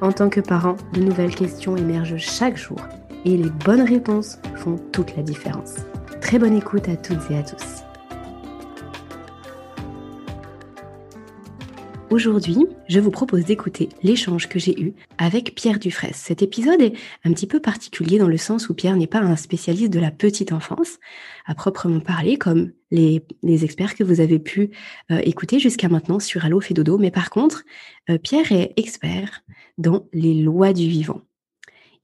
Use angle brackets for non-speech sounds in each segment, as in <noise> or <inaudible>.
en tant que parent, de nouvelles questions émergent chaque jour et les bonnes réponses font toute la différence. Très bonne écoute à toutes et à tous. Aujourd'hui, je vous propose d'écouter l'échange que j'ai eu avec Pierre Dufresne. Cet épisode est un petit peu particulier dans le sens où Pierre n'est pas un spécialiste de la petite enfance, à proprement parler, comme les, experts que vous avez pu euh, écouter jusqu'à maintenant sur Allo fait. Mais par contre, euh, Pierre est expert dans les lois du vivant.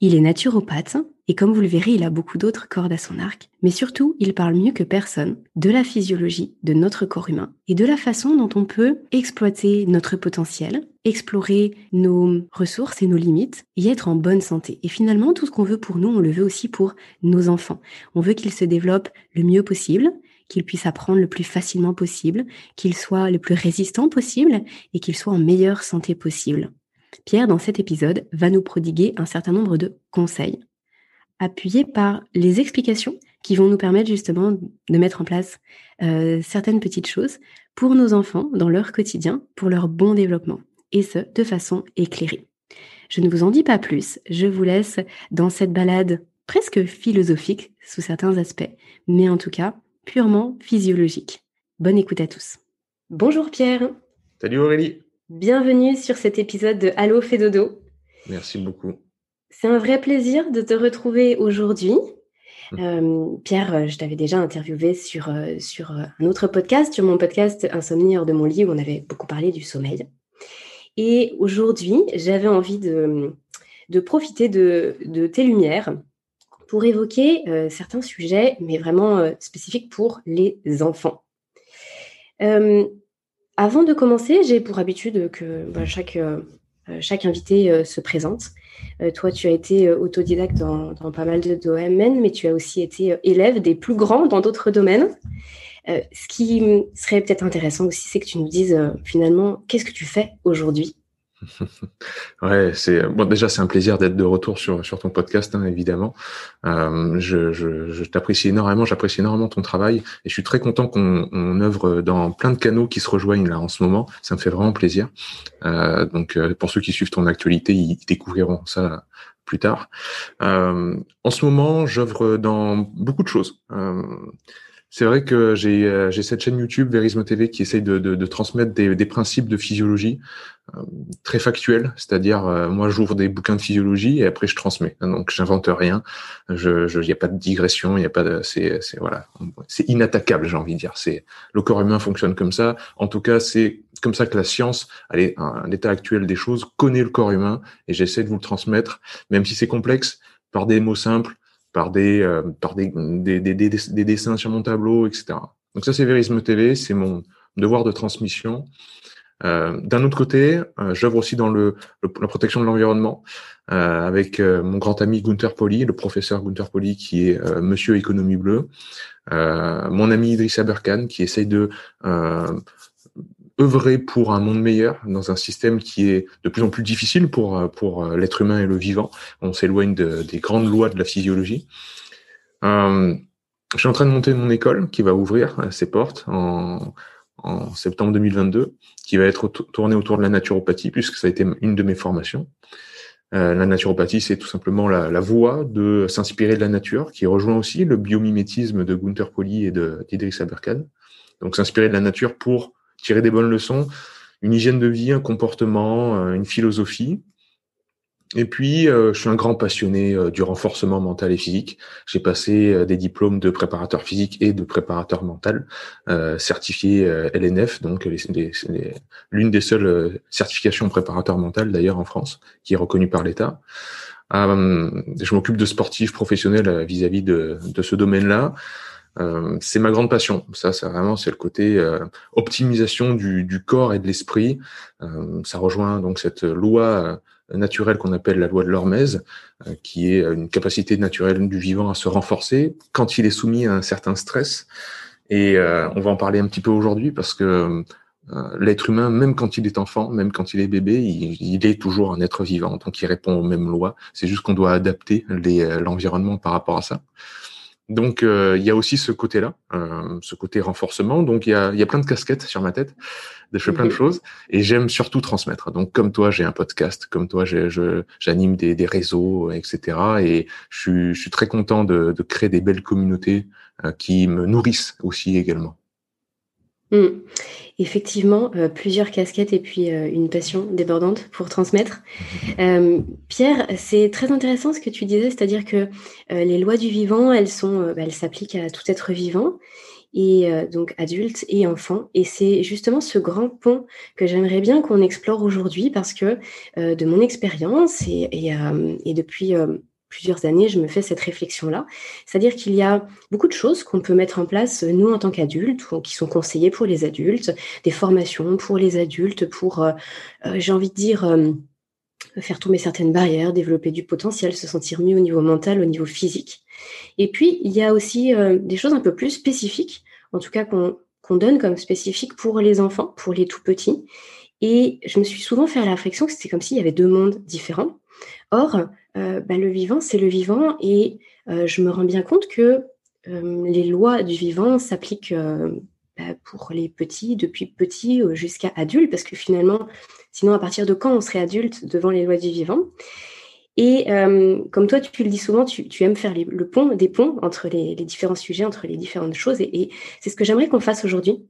Il est naturopathe et comme vous le verrez, il a beaucoup d'autres cordes à son arc. Mais surtout, il parle mieux que personne de la physiologie de notre corps humain et de la façon dont on peut exploiter notre potentiel, explorer nos ressources et nos limites et être en bonne santé. Et finalement, tout ce qu'on veut pour nous, on le veut aussi pour nos enfants. On veut qu'ils se développent le mieux possible, qu'ils puissent apprendre le plus facilement possible, qu'ils soient le plus résistants possible et qu'ils soient en meilleure santé possible. Pierre, dans cet épisode, va nous prodiguer un certain nombre de conseils, appuyés par les explications qui vont nous permettre justement de mettre en place euh, certaines petites choses pour nos enfants dans leur quotidien, pour leur bon développement, et ce, de façon éclairée. Je ne vous en dis pas plus, je vous laisse dans cette balade presque philosophique sous certains aspects, mais en tout cas purement physiologique. Bonne écoute à tous. Bonjour Pierre. Salut Aurélie. Bienvenue sur cet épisode de Allo Fédodo. Merci beaucoup. C'est un vrai plaisir de te retrouver aujourd'hui. Mmh. Euh, Pierre, je t'avais déjà interviewé sur, euh, sur euh, un autre podcast, sur mon podcast Insomnie hors de mon lit, où on avait beaucoup parlé du sommeil. Et aujourd'hui, j'avais envie de, de profiter de, de, tes lumières pour évoquer certains sujets, mais vraiment spécifiques pour les enfants. Avant de commencer, j'ai pour habitude que bah, chaque, euh, chaque invité euh, se présente. Euh, toi, tu as été autodidacte dans, pas mal de domaines, mais tu as aussi été élève des plus grands dans d'autres domaines. ce qui serait peut-être intéressant aussi, c'est que tu nous dises finalement, qu'est-ce que tu fais aujourd'hui? Ouais, c'est bon. Déjà, c'est un plaisir d'être de retour sur sur ton podcast, hein, évidemment. Euh, je, je, je t'apprécie énormément, j'apprécie énormément ton travail, et je suis très content qu'on on œuvre dans plein de canaux qui se rejoignent là en ce moment. Ça me fait vraiment plaisir. Euh, donc, euh, pour ceux qui suivent ton actualité, ils découvriront ça plus tard. Euh, en ce moment, j'œuvre dans beaucoup de choses. Euh, c'est vrai que j'ai euh, cette chaîne YouTube Verismo TV qui essaye de, transmettre des, des, principes de physiologie euh, très factuels, c'est-à-dire euh, moi j'ouvre des bouquins de physiologie et après je transmets. Donc j'invente rien, je il n'y a pas de digression, il y a pas de c'est voilà, c'est inattaquable j'ai envie de dire. C'est le corps humain fonctionne comme ça. En tout cas c'est comme ça que la science, allez, l'état actuel des choses connaît le corps humain et j'essaie de vous le transmettre, même si c'est complexe, par des mots simples par des euh, par des, des, des, des, dessins sur mon tableau, etc. Donc ça, c'est Verisme TV, c'est mon devoir de transmission. Euh, D'un autre côté, euh, j'œuvre aussi dans le, la protection de l'environnement euh, avec euh, mon grand ami Gunther Poli, le professeur Gunther Poli qui est Monsieur Économie Bleue, mon ami Idriss Aberkan qui essaye de œuvrer pour un monde meilleur dans un système qui est de plus en plus difficile pour, pour euh, l'être humain et le vivant. On s'éloigne de, des grandes lois de la physiologie. Euh, je suis en train de monter mon école qui va ouvrir euh, ses portes en, en septembre 2022, qui va être tournée autour de la naturopathie, puisque ça a été une de mes formations. Euh, la naturopathie, c'est tout simplement la, voie de s'inspirer de la nature, qui rejoint aussi le biomimétisme de Gunther Poli et d'Idriss Aberkan. Donc s'inspirer de la nature pour tirer des bonnes leçons, une hygiène de vie, un comportement, euh, une philosophie. Et puis, euh, je suis un grand passionné euh, du renforcement mental et physique. J'ai passé des diplômes de préparateur physique et de préparateur mental, certifié LNF, donc l'une des seules certifications préparateur mental d'ailleurs en France, qui est reconnue par l'État. je m'occupe de sportifs professionnels vis-à-vis de, ce domaine-là. C'est ma grande passion. Ça, c'est vraiment c'est le côté optimisation du, du, corps et de l'esprit. ça rejoint donc cette loi naturelle qu'on appelle la loi de l'Hormèse, euh, qui est une capacité naturelle du vivant à se renforcer quand il est soumis à un certain stress. Et euh, on va en parler un petit peu aujourd'hui parce que euh, l'être humain, même quand il est enfant, même quand il est bébé, il, est toujours un être vivant, donc il répond aux mêmes lois. C'est juste qu'on doit adapter l'environnement par rapport à ça. Donc il y a aussi ce côté-là, ce côté renforcement. Donc il y a, y a plein de casquettes sur ma tête je fais plein de mhm. choses et j'aime surtout transmettre. Donc comme toi, j'ai un podcast, comme toi, j'anime des, des, réseaux, etc. Et je suis, je suis très content de, de, créer des belles communautés euh, qui me nourrissent aussi également. Mm. Effectivement, euh, plusieurs casquettes et puis euh, une passion débordante pour transmettre. Mhm. <laughs> Pierre, c'est très intéressant ce que tu disais, c'est-à-dire que les lois du vivant, elles sont, bah, elles s'appliquent à tout être vivant et euh, donc adultes et enfants. Et c'est justement ce grand pont que j'aimerais bien qu'on explore aujourd'hui parce que euh, de mon expérience et, et, euh, et depuis plusieurs années, je me fais cette réflexion-là. C'est-à-dire qu'il y a beaucoup de choses qu'on peut mettre en place, nous, en tant qu'adultes, ou qui sont conseillées pour les adultes, des formations pour les adultes, pour, j'ai envie de dire, faire tomber certaines barrières, développer du potentiel, se sentir mieux au niveau mental, au niveau physique. Et puis, il y a aussi euh, des choses un peu plus spécifiques, en tout cas qu'on donne comme spécifiques pour les enfants, pour les tout petits. Et je me suis souvent fait la réflexion que c'était comme s'il y avait deux mondes différents. Or, euh, bah, le vivant, c'est le vivant, et euh, je me rends bien compte que les lois du vivant s'appliquent bah, pour les petits, depuis petits jusqu'à adultes, parce que finalement, sinon, à partir de quand on serait adulte devant les lois du vivant? Et euh, comme toi, tu le dis souvent, tu, aimes faire le pont, des ponts entre les, différents sujets, entre les différentes choses. Et, c'est ce que j'aimerais qu'on fasse aujourd'hui.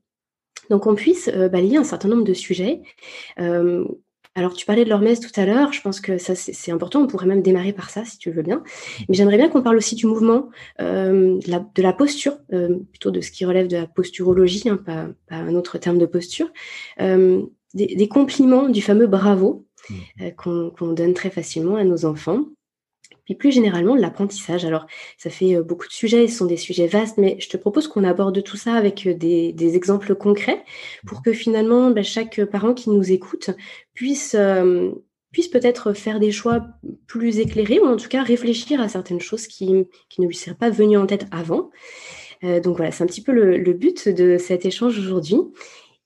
Donc, on puisse euh, balayer un certain nombre de sujets. Euh, alors, tu parlais de l'hormèse tout à l'heure. Je pense que ça, c'est important. On pourrait même démarrer par ça, si tu veux bien. Mais j'aimerais bien qu'on parle aussi du mouvement, de la, posture, plutôt de ce qui relève de la posturologie, hein, pas, un autre terme de posture. Des, des, compliments du fameux bravo. Mmh. Euh, qu'on donne très facilement à nos enfants. Puis plus généralement, l'apprentissage. Alors, ça fait euh, beaucoup de sujets, ce sont des sujets vastes, mais je te propose qu'on aborde tout ça avec euh, des, exemples concrets pour que finalement, bah, chaque parent qui nous écoute puisse, puisse peut-être faire des choix plus éclairés ou en tout cas réfléchir à certaines choses qui, qui ne lui seraient pas venues en tête avant. donc voilà, c'est un petit peu le, but de cet échange aujourd'hui.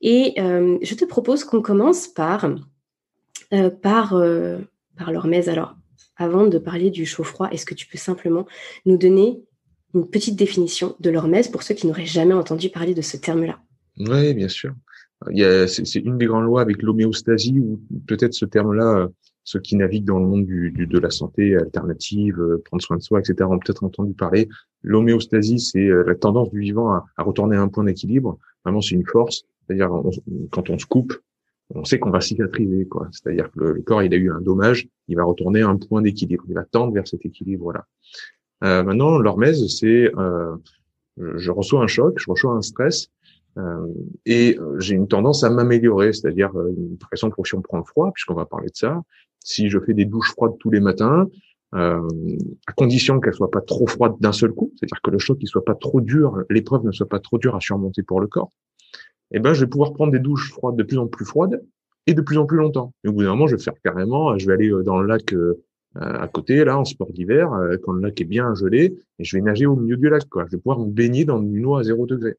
Et je te propose qu'on commence par euh, par, euh, par. Alors, avant de parler du chaud-froid, est-ce que tu peux simplement nous donner une petite définition de l'hormèse pour ceux qui n'auraient jamais entendu parler de ce terme-là? Oui, bien sûr. C'est une des grandes lois avec l'homéostasie, ou peut-être ce terme-là, euh, ceux qui naviguent dans le monde du, de la santé alternative, prendre soin de soi, etc., ont peut-être entendu parler. L'homéostasie, c'est la tendance du vivant à, à retourner à un point d'équilibre. Vraiment, c'est une force. C'est-à-dire, quand on se coupe, on sait qu'on va cicatriser, quoi. C'est-à-dire que le, corps, il a eu un dommage, il va retourner à un point d'équilibre, il va tendre vers cet équilibre-là. Euh, maintenant, l'hormèse, c'est, euh, je reçois un choc, je reçois un stress, euh, et euh, j'ai une tendance à m'améliorer, c'est-à-dire, euh, par exemple, si on prend le froid, puisqu'on va parler de ça, si je fais des douches froides tous les matins, euh, à condition qu'elles soient pas trop froides d'un seul coup, c'est-à-dire que le choc il soit pas trop dur, l'épreuve ne soit pas trop dure à surmonter pour le corps eh ben, je vais pouvoir prendre des douches froides de plus en plus froides et de plus en plus longtemps. Et au bout d'un moment, je vais faire carrément, je vais aller euh, dans le lac euh, à côté, là, en sport d'hiver, euh, quand le lac est bien gelé, et je vais nager au milieu du lac, quoi. Je vais pouvoir me baigner dans une eau à zéro degré.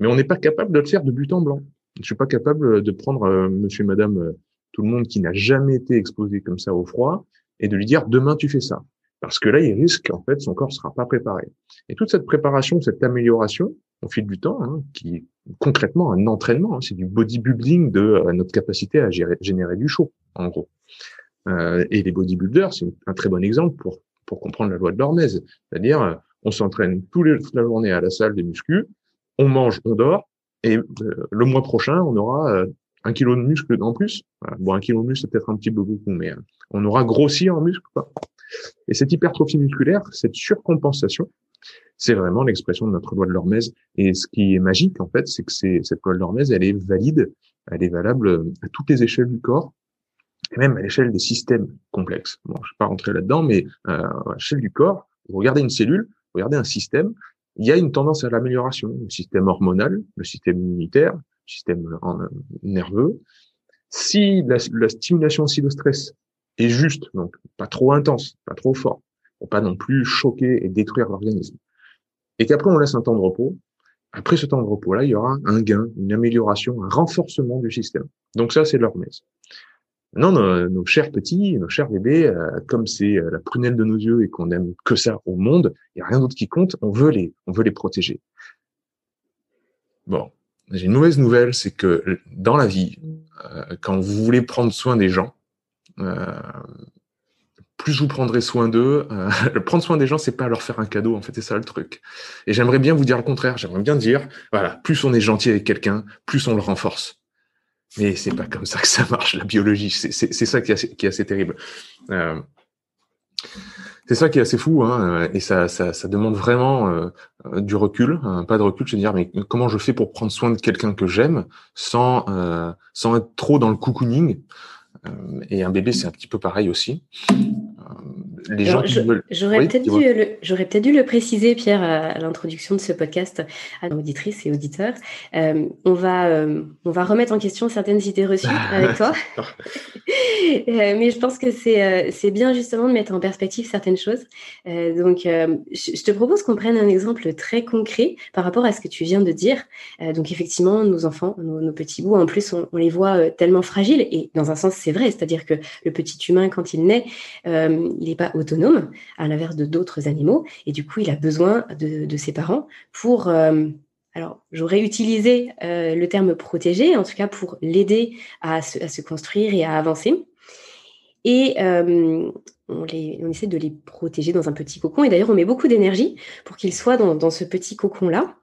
Mais on n'est pas capable de le faire de but en blanc. Je suis pas capable de prendre monsieur, madame, tout le monde qui n'a jamais été exposé comme ça au froid et de lui dire demain tu fais ça. Parce que là, il risque, en fait, son corps sera pas préparé. Et toute cette préparation, cette amélioration, au fil du temps, hein, qui concrètement un entraînement, hein, c'est du bodybuilding de euh, notre capacité à générer du chaud, en gros. Euh, et les bodybuilders, c'est un très bon exemple pour pour comprendre la loi de l'hormèse, c'est-à-dire euh, on s'entraîne toute la journée à la salle des muscu, on mange, on dort, et le mois prochain, on aura un kilo de muscle en plus. Bon, un kilo de muscle, c'est peut-être un petit peu beaucoup, mais on aura grossi en muscle. Et cette hypertrophie musculaire, cette surcompensation, c'est vraiment l'expression de notre loi de l'hormèse. Et ce qui est magique, en fait, c'est que cette loi de l'hormèse, elle est valide, elle est valable à toutes les échelles du corps, et même à l'échelle des systèmes complexes. Bon, je ne vais pas rentrer là-dedans, mais euh, à l'échelle du corps, vous regardez une cellule, vous regardez un système, il y a une tendance à l'amélioration. Le système hormonal, le système immunitaire, le système euh, nerveux. Si la, la stimulation aussi de stress est juste, donc pas trop intense, pas trop fort, pour pas non plus choquer et détruire l'organisme, et qu'après on laisse un temps de repos, après ce temps de repos-là, il y aura un gain, une amélioration, un renforcement du système. Donc ça, c'est l'hormèse. Non, nos, chers petits, nos chers bébés, euh, comme c'est euh, la prunelle de nos yeux et qu'on aime que ça au monde, il n'y a rien d'autre qui compte, on veut les, on veut les protéger. Bon, j'ai une mauvaise nouvelle, c'est que dans la vie, euh, quand vous voulez prendre soin des gens, plus vous prendrez soin d'eux. Euh, <laughs> prendre soin des gens, c'est pas leur faire un cadeau, en fait, c'est ça le truc. Et j'aimerais bien vous dire le contraire. J'aimerais bien dire, voilà, plus on est gentil avec quelqu'un, plus on le renforce. Mais c'est pas comme ça que ça marche, la biologie. C'est ça qui est, assez, qui est assez terrible. Euh, c'est ça qui est assez fou, hein, et ça, ça, ça demande vraiment euh, du recul, hein, pas de recul, je veux dire, mais comment je fais pour prendre soin de quelqu'un que j'aime sans, euh, sans être trop dans le cocooning euh, et un bébé, c'est un petit peu pareil aussi. Euh, les gens J'aurais peut-être dû, le, peut dû le préciser, Pierre, à, l'introduction de ce podcast à nos auditrices et auditeurs. Euh, on, va, on va remettre en question certaines idées reçues <laughs> avec toi. <laughs> mais je pense que c'est bien justement de mettre en perspective certaines choses. donc, je, te propose qu'on prenne un exemple très concret par rapport à ce que tu viens de dire. donc, effectivement, nos enfants, nos, petits bouts, en plus, on, on les voit tellement fragiles et dans un sens, c'est vrai, c'est-à-dire que le petit humain, quand il naît, euh, il n'est pas autonome, à l'inverse de d'autres animaux, et du coup, il a besoin de, ses parents pour... Euh, alors, j'aurais utilisé euh, le terme protéger, en tout cas pour l'aider à, se, construire et à avancer. Et on, essaie de les protéger dans un petit cocon. Et d'ailleurs, on met beaucoup d'énergie pour qu'ils soient dans, ce petit cocon-là.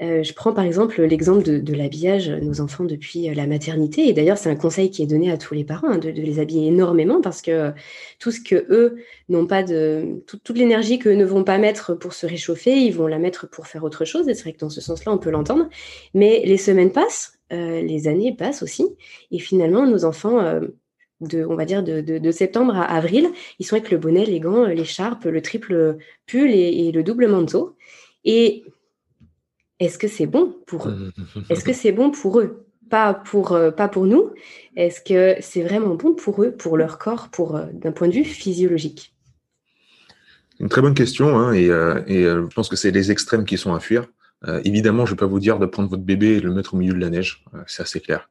Euh, je prends par exemple l'exemple de, l'habillage de nos enfants depuis euh, la maternité. Et d'ailleurs, c'est un conseil qui est donné à tous les parents hein, de, les habiller énormément parce que euh, tout ce que eux n'ont pas de. toute l'énergie qu'eux ne vont pas mettre pour se réchauffer, ils vont la mettre pour faire autre chose. Et c'est vrai que dans ce sens-là, on peut l'entendre. Mais les semaines passent, les années passent aussi. Et finalement, nos enfants. de, on va dire de, septembre à avril, ils sont avec le bonnet, les gants, l'écharpe, le triple pull et, et le double manteau. Et est-ce que c'est bon pour eux? Est-ce que <laughs> c'est bon pour eux? Pas pour, euh, pas pour nous. Est-ce que c'est vraiment bon pour eux, pour leur corps, pour euh, d'un point de vue physiologique? Une très bonne question, hein, et, euh, je pense que c'est les extrêmes qui sont à fuir. évidemment, je ne vais pas vous dire de prendre votre bébé et de le mettre au milieu de la neige, c'est assez clair.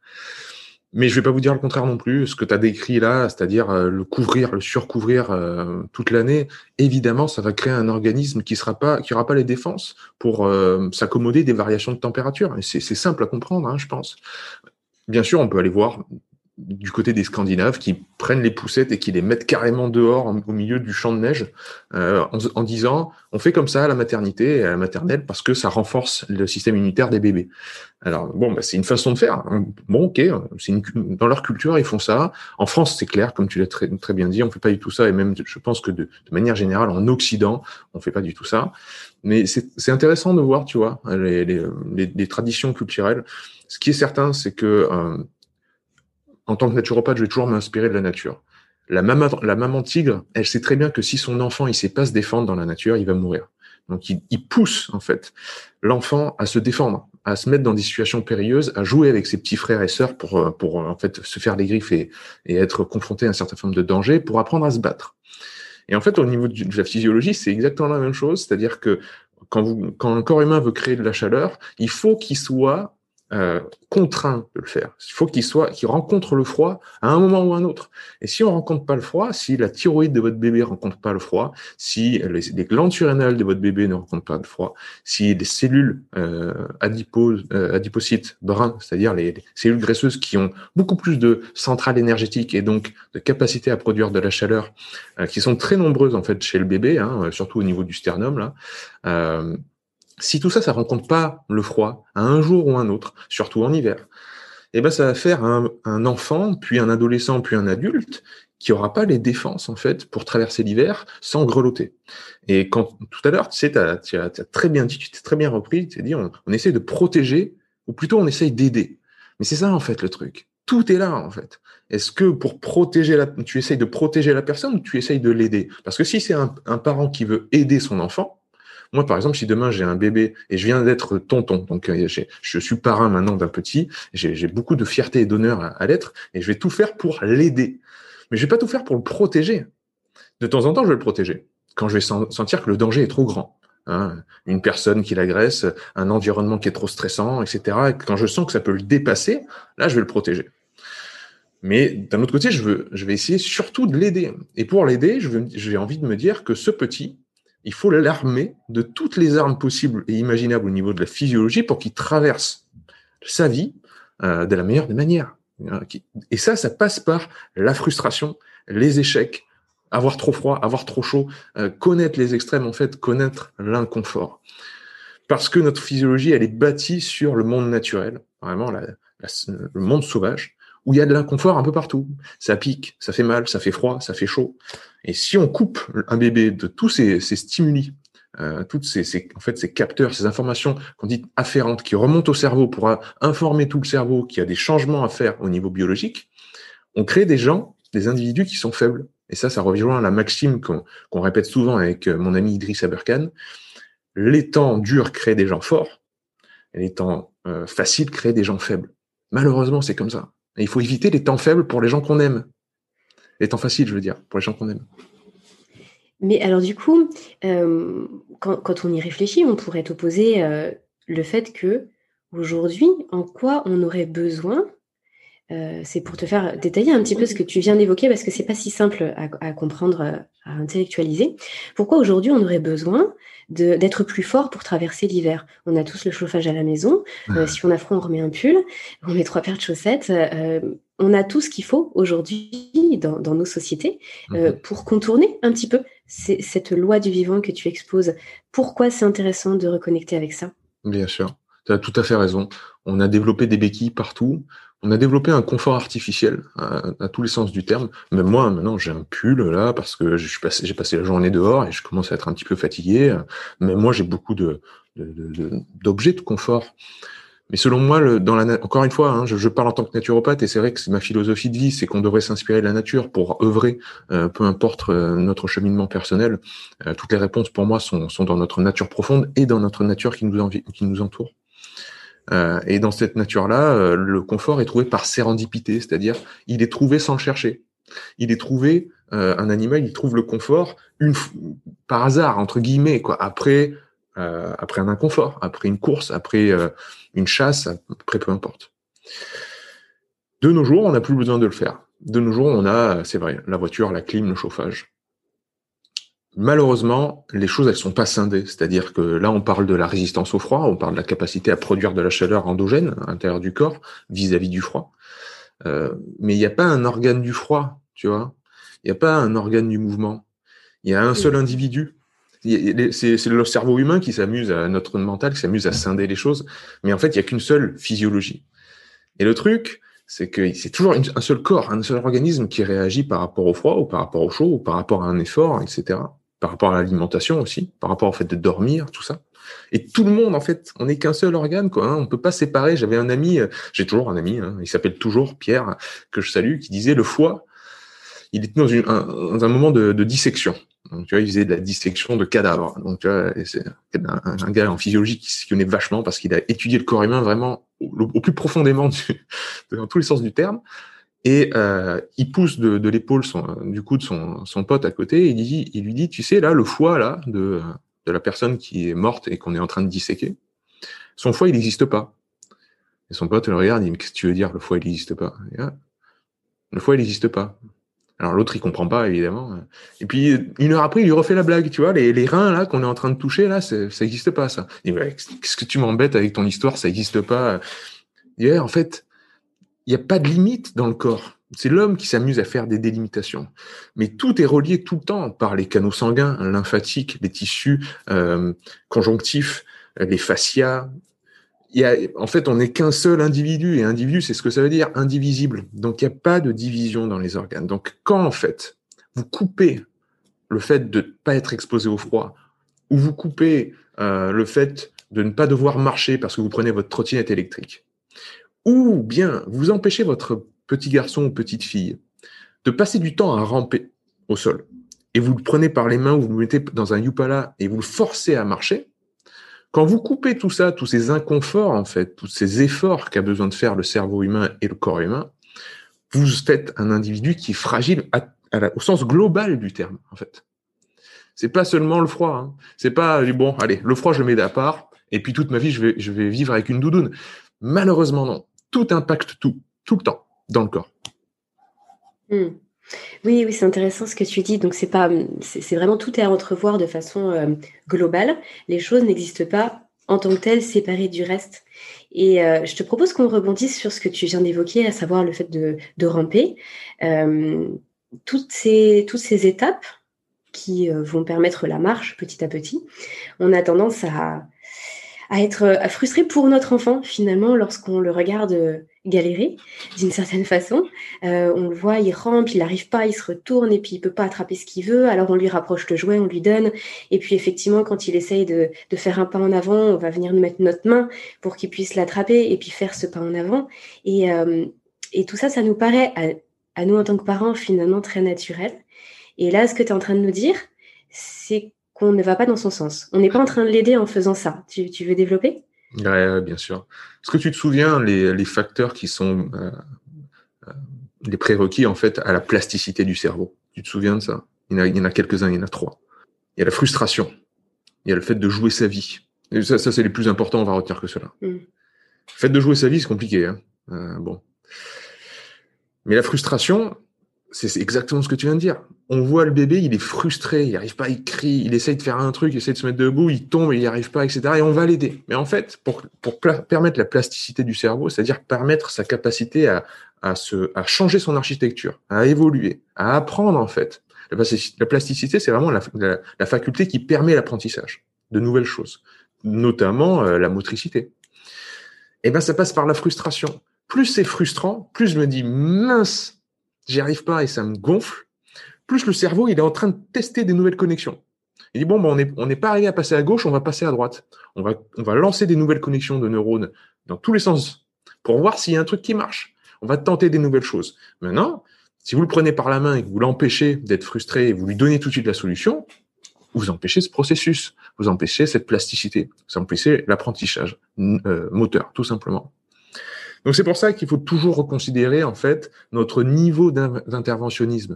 Mais je vais pas vous dire le contraire non plus. Ce que tu as décrit là, c'est-à-dire euh, le couvrir, le surcouvrir euh, toute l'année, évidemment, ça va créer un organisme qui sera pas, pas les défenses pour euh, s'accommoder des variations de température. C'est simple à comprendre, hein, je pense. Bien sûr, on peut aller voir du côté des Scandinaves qui prennent les poussettes et qui les mettent carrément dehors au milieu du champ de neige euh, en, disant on fait comme ça à la maternité et à la maternelle parce que ça renforce le système immunitaire des bébés. Alors bon, bah, c'est une façon de faire. Bon, ok, c'est dans leur culture ils font ça. En France, c'est clair, comme tu l'as très, très bien dit, on fait pas du tout ça et même je pense que de, de manière générale en Occident, on fait pas du tout ça. Mais c'est intéressant de voir, tu vois, les, les, les, traditions culturelles. Ce qui est certain, c'est que euh, en tant que naturopathe, je vais toujours m'inspirer de la nature. La maman, la maman tigre, elle sait très bien que si son enfant il sait pas se défendre dans la nature, il va mourir. Donc il, pousse en fait l'enfant à se défendre, à se mettre dans des situations périlleuses, à jouer avec ses petits frères et sœurs pour euh, pour en fait se faire les griffes et, être confronté à une certaine forme de danger, pour apprendre à se battre. Et en fait, au niveau de la physiologie, c'est exactement la même chose, c'est-à-dire que quand, vous, quand un corps humain veut créer de la chaleur, il faut qu'il soit euh, contraint de le faire. Il faut qu'il soit, qu'il rencontre le froid à un moment ou à un autre. Et si on rencontre pas le froid, si la thyroïde de votre bébé rencontre pas le froid, si les, glandes surrénales de votre bébé ne rencontrent pas le froid, si les cellules euh, adiposes, euh, adipocytes bruns, c'est-à-dire les, cellules graisseuses qui ont beaucoup plus de centrales énergétiques et donc de capacité à produire de la chaleur, euh, qui sont très nombreuses en fait chez le bébé, hein, surtout au niveau du sternum là. Si tout ça, ça rencontre pas le froid, à un jour ou un autre, surtout en hiver, eh ben, ça va faire un, enfant, puis un adolescent, puis un adulte qui aura pas les défenses en fait pour traverser l'hiver sans grelotter. Et quand tout à l'heure, tu sais, as, tu as, très bien dit, tu t'es très bien repris, tu t'es dit, on, on essaie de protéger, ou plutôt on essaye d'aider. Mais c'est ça en fait le truc. Tout est là en fait. Est-ce que pour protéger la, tu essayes de protéger la personne ou tu essayes de l'aider? Parce que si c'est un, parent qui veut aider son enfant, moi par exemple, si demain j'ai un bébé et je viens d'être tonton, donc euh, je suis parrain maintenant d'un petit, j'ai beaucoup de fierté et d'honneur à, l'être, et je vais tout faire pour l'aider. Mais je vais pas tout faire pour le protéger. De temps en temps, je vais le protéger. Quand je vais sentir que le danger est trop grand. Hein, une personne qui l'agresse, un environnement qui est trop stressant, etc. Et quand je sens que ça peut le dépasser, là, je vais le protéger. Mais d'un autre côté, je, veux, je vais essayer surtout de l'aider. Et pour l'aider, j'ai envie de me dire que ce petit, il faut l'armer de toutes les armes possibles et imaginables au niveau de la physiologie pour qu'il traverse sa vie euh, de la meilleure des manières. Hein, et ça, ça passe par la frustration, les échecs, avoir trop froid, avoir trop chaud, euh, connaître les extrêmes, en fait, connaître l'inconfort. Parce que notre physiologie, elle est bâtie sur le monde naturel, vraiment le monde sauvage, où il y a de l'inconfort un peu partout. Ça pique, ça fait mal, ça fait froid, ça fait chaud. Et si on coupe un bébé de tous ces, stimuli euh, toutes ces, ces, capteurs, ces informations qu'on dit afférentes, qui remontent au cerveau pour informer tout le cerveau qu'il y a des changements à faire au niveau biologique, on crée des gens, des individus qui sont faibles. Et ça, ça rejoint la maxime qu'on répète souvent avec euh, mon ami Idriss Aberkan. Les temps durs créent des gens forts, les temps euh, faciles créent des gens faibles. Malheureusement, c'est comme ça. Il faut éviter les temps faibles pour les gens qu'on aime. Les temps faciles, je veux dire, pour les gens qu'on aime. Mais alors du coup, euh, quand, quand, on y réfléchit, on pourrait opposer euh, le fait que aujourd'hui, en quoi on aurait besoin, euh, c'est pour te faire détailler un petit peu ce que tu viens d'évoquer parce que c'est pas si simple à, à, comprendre, à intellectualiser. Pourquoi aujourd'hui on aurait besoin d'être plus fort pour traverser l'hiver? On a tous le chauffage à la maison. si on a froid, on remet un pull, on met trois paires de chaussettes on a tout ce qu'il faut aujourd'hui dans, dans, nos sociétés euh, mhm. pour contourner un petit peu cette loi du vivant que tu exposes. Pourquoi c'est intéressant de reconnecter avec ça? Bien sûr, tu as tout à fait raison. On a développé des béquilles partout. On a développé un confort artificiel à, tous les sens du terme. Même moi, maintenant, j'ai un pull là parce que j'ai passé, la journée dehors et je commence à être un petit peu fatigué. Mais moi, j'ai beaucoup d'objets de, confort. Mais selon moi, dans la, encore une fois, hein, je, parle en tant que naturopathe et c'est vrai que ma philosophie de vie, c'est qu'on devrait s'inspirer de la nature pour œuvrer, euh, peu importe euh, notre cheminement personnel. Euh, toutes les réponses pour moi sont, dans notre nature profonde et dans notre nature qui nous entoure. Et dans cette nature-là, le confort est trouvé par sérendipité, c'est-à-dire il est trouvé sans le chercher. Il est trouvé, un animal, il trouve le confort une, par hasard entre guillemets, quoi. Après euh, après un inconfort, après une course, après euh, une chasse, après peu importe. De nos jours, on n'a plus besoin de le faire. De nos jours, on a, c'est vrai, la voiture, la clim, le chauffage. Malheureusement, les choses, elles sont pas scindées. C'est-à-dire que là, on parle de la résistance au froid, on parle de la capacité à produire de la chaleur endogène à l'intérieur du corps vis-à-vis du froid. Euh, mais il n'y a pas un organe du froid, tu vois. Il n'y a pas un organe du mouvement. Il y a un seul individu c'est le cerveau humain qui s'amuse à notre mental, qui s'amuse à scinder les choses. Mais en fait, il n'y a qu'une seule physiologie. Et le truc, c'est que c'est toujours un seul corps, un seul organisme qui réagit par rapport au froid ou par rapport au chaud ou par rapport à un effort, etc. Par rapport à l'alimentation aussi, par rapport au fait de dormir, tout ça. Et tout le monde, en fait, on n'est qu'un seul organe, quoi. Hein. On peut pas séparer. J'avais un ami, euh, j'ai toujours un ami, hein, il s'appelle toujours Pierre, que je salue, qui disait le foie, il était dans, un, dans un moment de, de dissection. Donc, tu vois, il faisait de la dissection de cadavres. Donc, tu vois, c'est un, gars en physiologie qui s'y connaît vachement parce qu'il a étudié le corps humain vraiment au, plus profondément dans tous les sens du terme. Et euh, il pousse de, de l'épaule du coup de son, son pote à côté et il, dit, il lui dit, tu sais, là, le foie là de, de la personne qui est morte et qu'on est en train de disséquer, son foie, il n'existe pas. Et son pote le regarde, il dit, mais qu'est-ce que tu veux dire, le foie, il n'existe pas? Le foie, il n'existe pas. Alors l'autre il comprend pas évidemment. Et puis une heure après il lui refait la blague, tu vois, les, les reins là qu'on est en train de toucher là, ça n'existe pas ça. Il dit qu'est-ce que tu m'embêtes avec ton histoire, ça n'existe pas? Et en fait, il n'y a pas de limite dans le corps. C'est l'homme qui s'amuse à faire des délimitations. Mais tout est relié tout le temps par les canaux sanguins, lymphatiques, les tissus euh, conjonctifs, les fascias. en fait, on n'est qu'un seul individu, et individu, c'est ce que ça veut dire, indivisible. Donc, il n'y a pas de division dans les organes. Donc, quand, en fait, vous coupez le fait de ne pas être exposé au froid, ou vous coupez euh, le fait de ne pas devoir marcher parce que vous prenez votre trottinette électrique, ou bien vous empêchez votre petit garçon ou petite fille de passer du temps à ramper au sol, et vous le prenez par les mains ou vous le mettez dans un yupala et vous le forcez à marcher, quand vous coupez tout ça, tous ces inconforts, en fait, tous ces efforts qu'a besoin de faire le cerveau humain et le corps humain, vous faites un individu qui est fragile au sens global du terme, en fait. C'est pas seulement le froid. Hein. C'est pas bon, allez, le froid je le mets à part et puis toute ma vie je vais je vais vivre avec une doudoune. Malheureusement non. Tout impacte tout, tout le temps dans le corps. Hmm. Oui, oui, c'est intéressant ce que tu dis. Donc c'est pas, c'est vraiment tout est à entrevoir de façon euh, globale. Les choses n'existent pas en tant que telles séparées du reste. Et euh, je te propose qu'on rebondisse sur ce que tu viens d'évoquer, à savoir le fait de, ramper. Euh, toutes ces toutes ces étapes qui vont permettre la marche petit à petit, on a tendance à à être frustré pour notre enfant finalement lorsqu'on le regarde galérer d'une certaine façon. Euh, on le voit, il rampe, il n'arrive pas, il se retourne et puis il peut pas attraper ce qu'il veut. Alors on lui rapproche le jouet, on lui donne. Et puis effectivement, quand il essaye de, faire un pas en avant, on va venir nous mettre notre main pour qu'il puisse l'attraper et puis faire ce pas en avant. Et, euh, tout ça, ça nous paraît à, nous en tant que parents finalement très naturel. Et là, ce que tu es en train de nous dire, c'est qu'on ne va pas dans son sens. On n'est pas en train de l'aider en faisant ça. tu veux développer? Ouais, bien sûr. Est-ce que tu te souviens les, les facteurs qui sont euh, euh, les prérequis en fait à la plasticité du cerveau? Tu te souviens de ça? Il y, en a, quelques-uns, il y en a trois. Il y a la frustration, il y a le fait de jouer sa vie. Et ça, ça c'est les plus importants, on va retenir que cela. Mm. Le fait de jouer sa vie, c'est compliqué. Hein euh, bon. Mais la frustration, c'est exactement ce que tu viens de dire. On voit le bébé, il est frustré, il arrive pas, il crie, il essaye de faire un truc, il essaye de se mettre debout, il tombe, il n'y arrive pas, etc. Et on va l'aider. Mais en fait, pour, permettre la plasticité du cerveau, c'est-à-dire permettre sa capacité à, changer son architecture, à évoluer, à apprendre en fait. La plasticité, c'est vraiment la, la, faculté qui permet l'apprentissage de nouvelles choses, notamment euh, la motricité. Et eh ben, ça passe par la frustration. Plus c'est frustrant, plus je me dis mince, j'y arrive pas et ça me gonfle, plus le cerveau, il est en train de tester des nouvelles connexions. Il dit, bon, ben, on n'est pas arrivé à passer à gauche, on va passer à droite. On va, on va lancer des nouvelles connexions de neurones dans tous les sens pour voir s'il y a un truc qui marche. On va tenter des nouvelles choses. Maintenant, si vous le prenez par la main et que vous l'empêchez d'être frustré et vous lui donnez tout de suite la solution, vous empêchez ce processus, vous empêchez cette plasticité, vous empêchez l'apprentissage euh, moteur, tout simplement. Donc c'est pour ça qu'il faut toujours reconsidérer en fait notre niveau d'interventionnisme.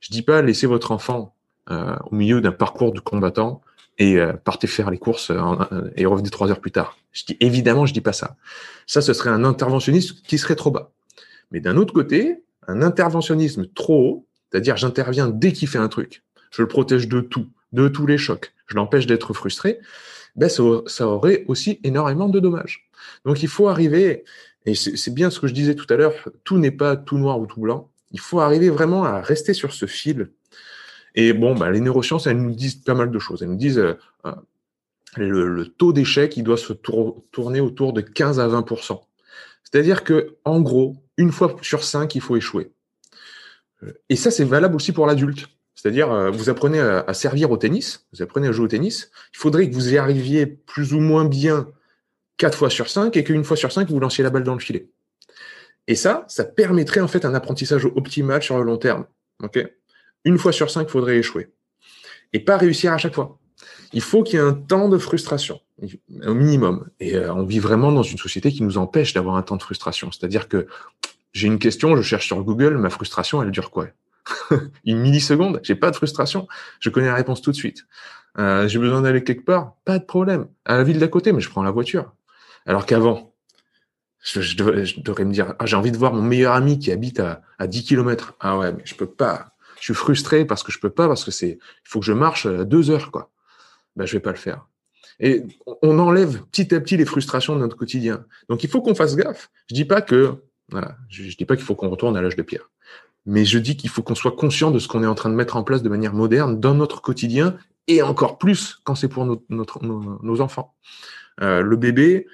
Je dis pas laissez votre enfant euh, au milieu d'un parcours de combattant et euh, partez faire les courses euh, et revenez trois heures plus tard. Je dis évidemment je dis pas ça. Ça ce serait un interventionnisme qui serait trop bas. Mais d'un autre côté, un interventionnisme trop haut, c'est-à-dire j'interviens dès qu'il fait un truc, je le protège de tout, de tous les chocs, je l'empêche d'être frustré, ben ça aurait aussi énormément de dommages. Donc il faut arriver, et c'est bien ce que je disais tout à l'heure, tout n'est pas tout noir ou tout blanc. Il faut arriver vraiment à rester sur ce fil. Et bon, bah, les neurosciences, elles nous disent pas mal de choses. Elles nous disent euh, euh le, taux d'échec, il doit se tourner autour de 15 à 20% C'est-à-dire que, en gros, une fois sur cinq, il faut échouer. Euh, et ça, c'est valable aussi pour l'adulte. C'est-à-dire, euh, vous apprenez à, servir au tennis, vous apprenez à jouer au tennis. Il faudrait que vous y arriviez plus ou moins bien 4 fois sur 5 et qu'une fois sur 5, vous lanciez la balle dans le filet. Et ça, ça permettrait en fait un apprentissage optimal sur le long terme. Une fois sur 5, il faudrait échouer. Et pas réussir à chaque fois. Il faut qu'il y ait un temps de frustration, au minimum. Et euh, on vit vraiment dans une société qui nous empêche d'avoir un temps de frustration. C'est-à-dire que j'ai une question, je cherche sur Google, ma frustration, elle dure quoi? <laughs> Une milliseconde? J'ai pas de frustration? Je connais la réponse tout de suite. Euh, j'ai besoin d'aller quelque part? Pas de problème. À la ville d'à côté, mais je prends la voiture. Alors qu'avant, je, devrais, me dire, ah, j'ai envie de voir mon meilleur ami qui habite à, à 10 km. Ah ouais, mais je peux pas. Je suis frustré parce que je peux pas, parce que c'est, il faut que je marche deux heures, quoi. Ben, je vais pas le faire. Et on enlève petit à petit les frustrations de notre quotidien. Donc il faut qu'on fasse gaffe. Je dis pas que, je, dis pas qu'il faut qu'on retourne à l'âge de pierre. Mais je dis qu'il faut qu'on soit conscient de ce qu'on est en train de mettre en place de manière moderne dans notre quotidien et encore plus quand c'est pour nos, nos, enfants. Euh, le bébé,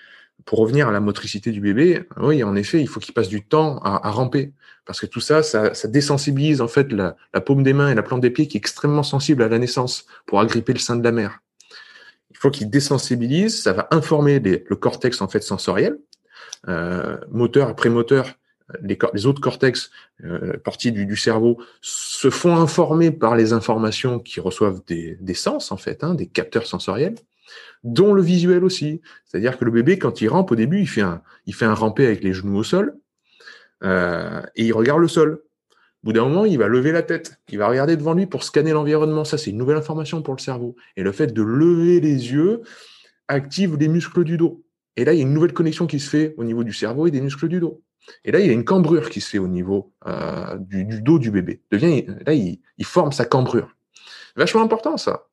pour revenir à la motricité du bébé, oui, en effet, il faut qu'il passe du temps à, ramper, parce que tout ça, ça, désensibilise en fait la, paume des mains et la plante des pieds qui est extrêmement sensible à la naissance pour agripper le sein de la mère. Il faut qu'il désensibilise, ça va informer le cortex en fait sensoriel, euh, moteur après moteur. Les, autres cortex, euh, parties du, cerveau, se font informer par les informations qui reçoivent des, sens en fait, hein, des capteurs sensoriels dont le visuel aussi. C'est-à-dire que le bébé, quand il rampe au début, il fait un, il fait un ramper avec les genoux au sol euh, et il regarde le sol. Au bout d'un moment, il va lever la tête, il va regarder devant lui pour scanner l'environnement. Ça, c'est une nouvelle information pour le cerveau. Et le fait de lever les yeux active les muscles du dos. Et là, il y a une nouvelle connexion qui se fait au niveau du cerveau et des muscles du dos. Et là, il y a une cambrure qui se fait au niveau euh, du, dos du bébé. Devient, là, il, il forme sa cambrure. Vachement important, ça.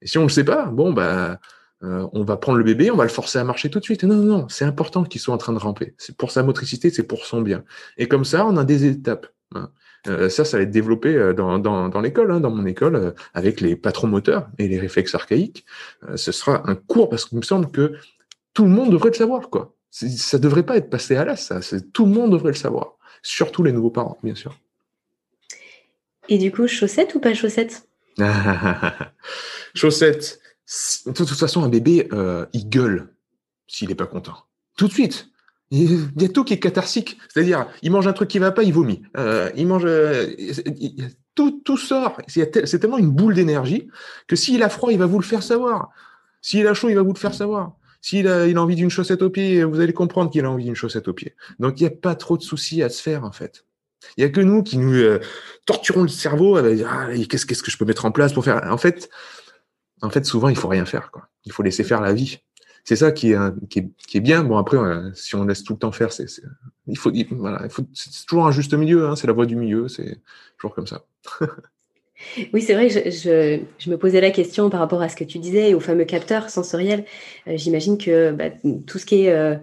Et si on ne le sait pas, bon, bah, euh, on va prendre le bébé, on va le forcer à marcher tout de suite. Non, non, non, c'est important qu'il soit en train de ramper. C'est pour sa motricité, c'est pour son bien. Et comme ça, on a des étapes. Hein. Euh, ça, ça va être développé euh, dans, dans, l'école, hein, dans mon école, avec les patrons moteurs et les réflexes archaïques. ce sera un cours parce qu'il me semble que tout le monde devrait le savoir, quoi. Ça devrait pas être passé à l'as, ça. Tout le monde devrait le savoir. Surtout les nouveaux parents, bien sûr. Et du coup, chaussettes ou pas chaussettes <laughs> Chaussettes. De toute façon, un bébé, euh, il gueule s'il n'est pas content. Tout de suite. Il y a tout qui est catharsique. C'est-à-dire, il mange un truc qui va pas, il vomit. Euh, il mange, euh, tout, tout sort. C'est tellement une boule d'énergie que s'il a froid, il va vous le faire savoir. S'il a chaud, il va vous le faire savoir. S'il a, il a envie d'une chaussette au pied, vous allez comprendre qu'il a envie d'une chaussette au pied. Donc, il n'y a pas trop de soucis à se faire, en fait. Il n'y a que nous qui nous torturons le cerveau. Ah, qu'est-ce, qu'est-ce que je peux mettre en place pour faire? En fait, en fait, souvent, il faut rien faire. Il faut laisser faire la vie. C'est ça qui est, qui est, bien. Bon, après, si on laisse tout le temps faire, c'est, il faut, voilà, il faut, toujours un juste milieu. Hein, c'est la voie du milieu. C'est toujours comme ça. Oui, c'est vrai, je, je, me posais la question par rapport à ce que tu disais, aux fameux capteurs sensoriels. Euh, j'imagine que bah, tout ce qui est euh,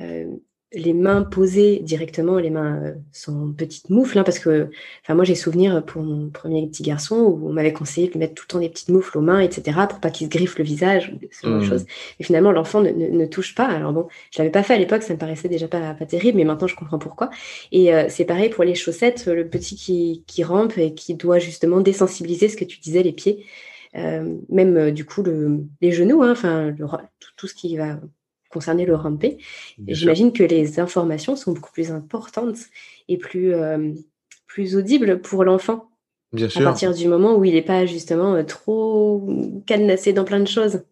euh, les mains posées directement, les mains euh, sont petites moufles, hein, parce que, enfin, moi j'ai souvenir pour mon premier petit garçon où on m'avait conseillé de lui mettre tout le temps des petites moufles aux mains, etc., pour pas qu'il se griffe le visage, ce genre de mmh. choses. Et finalement, l'enfant ne, touche pas. Alors bon, je l'avais pas fait à l'époque, ça me paraissait déjà pas, pas terrible, mais maintenant je comprends pourquoi. Et euh, c'est pareil pour les chaussettes, le petit qui, qui rampe et qui doit justement désensibiliser ce que tu disais, les pieds. Euh, même du coup le, les genoux, hein, enfin tout, tout, ce qui va concerner le rampé. J'imagine que les informations sont beaucoup plus importantes et plus, euh, plus audibles pour l'enfant. Bien sûr. À partir du moment où il n'est pas justement euh, trop cadenassé dans plein de choses.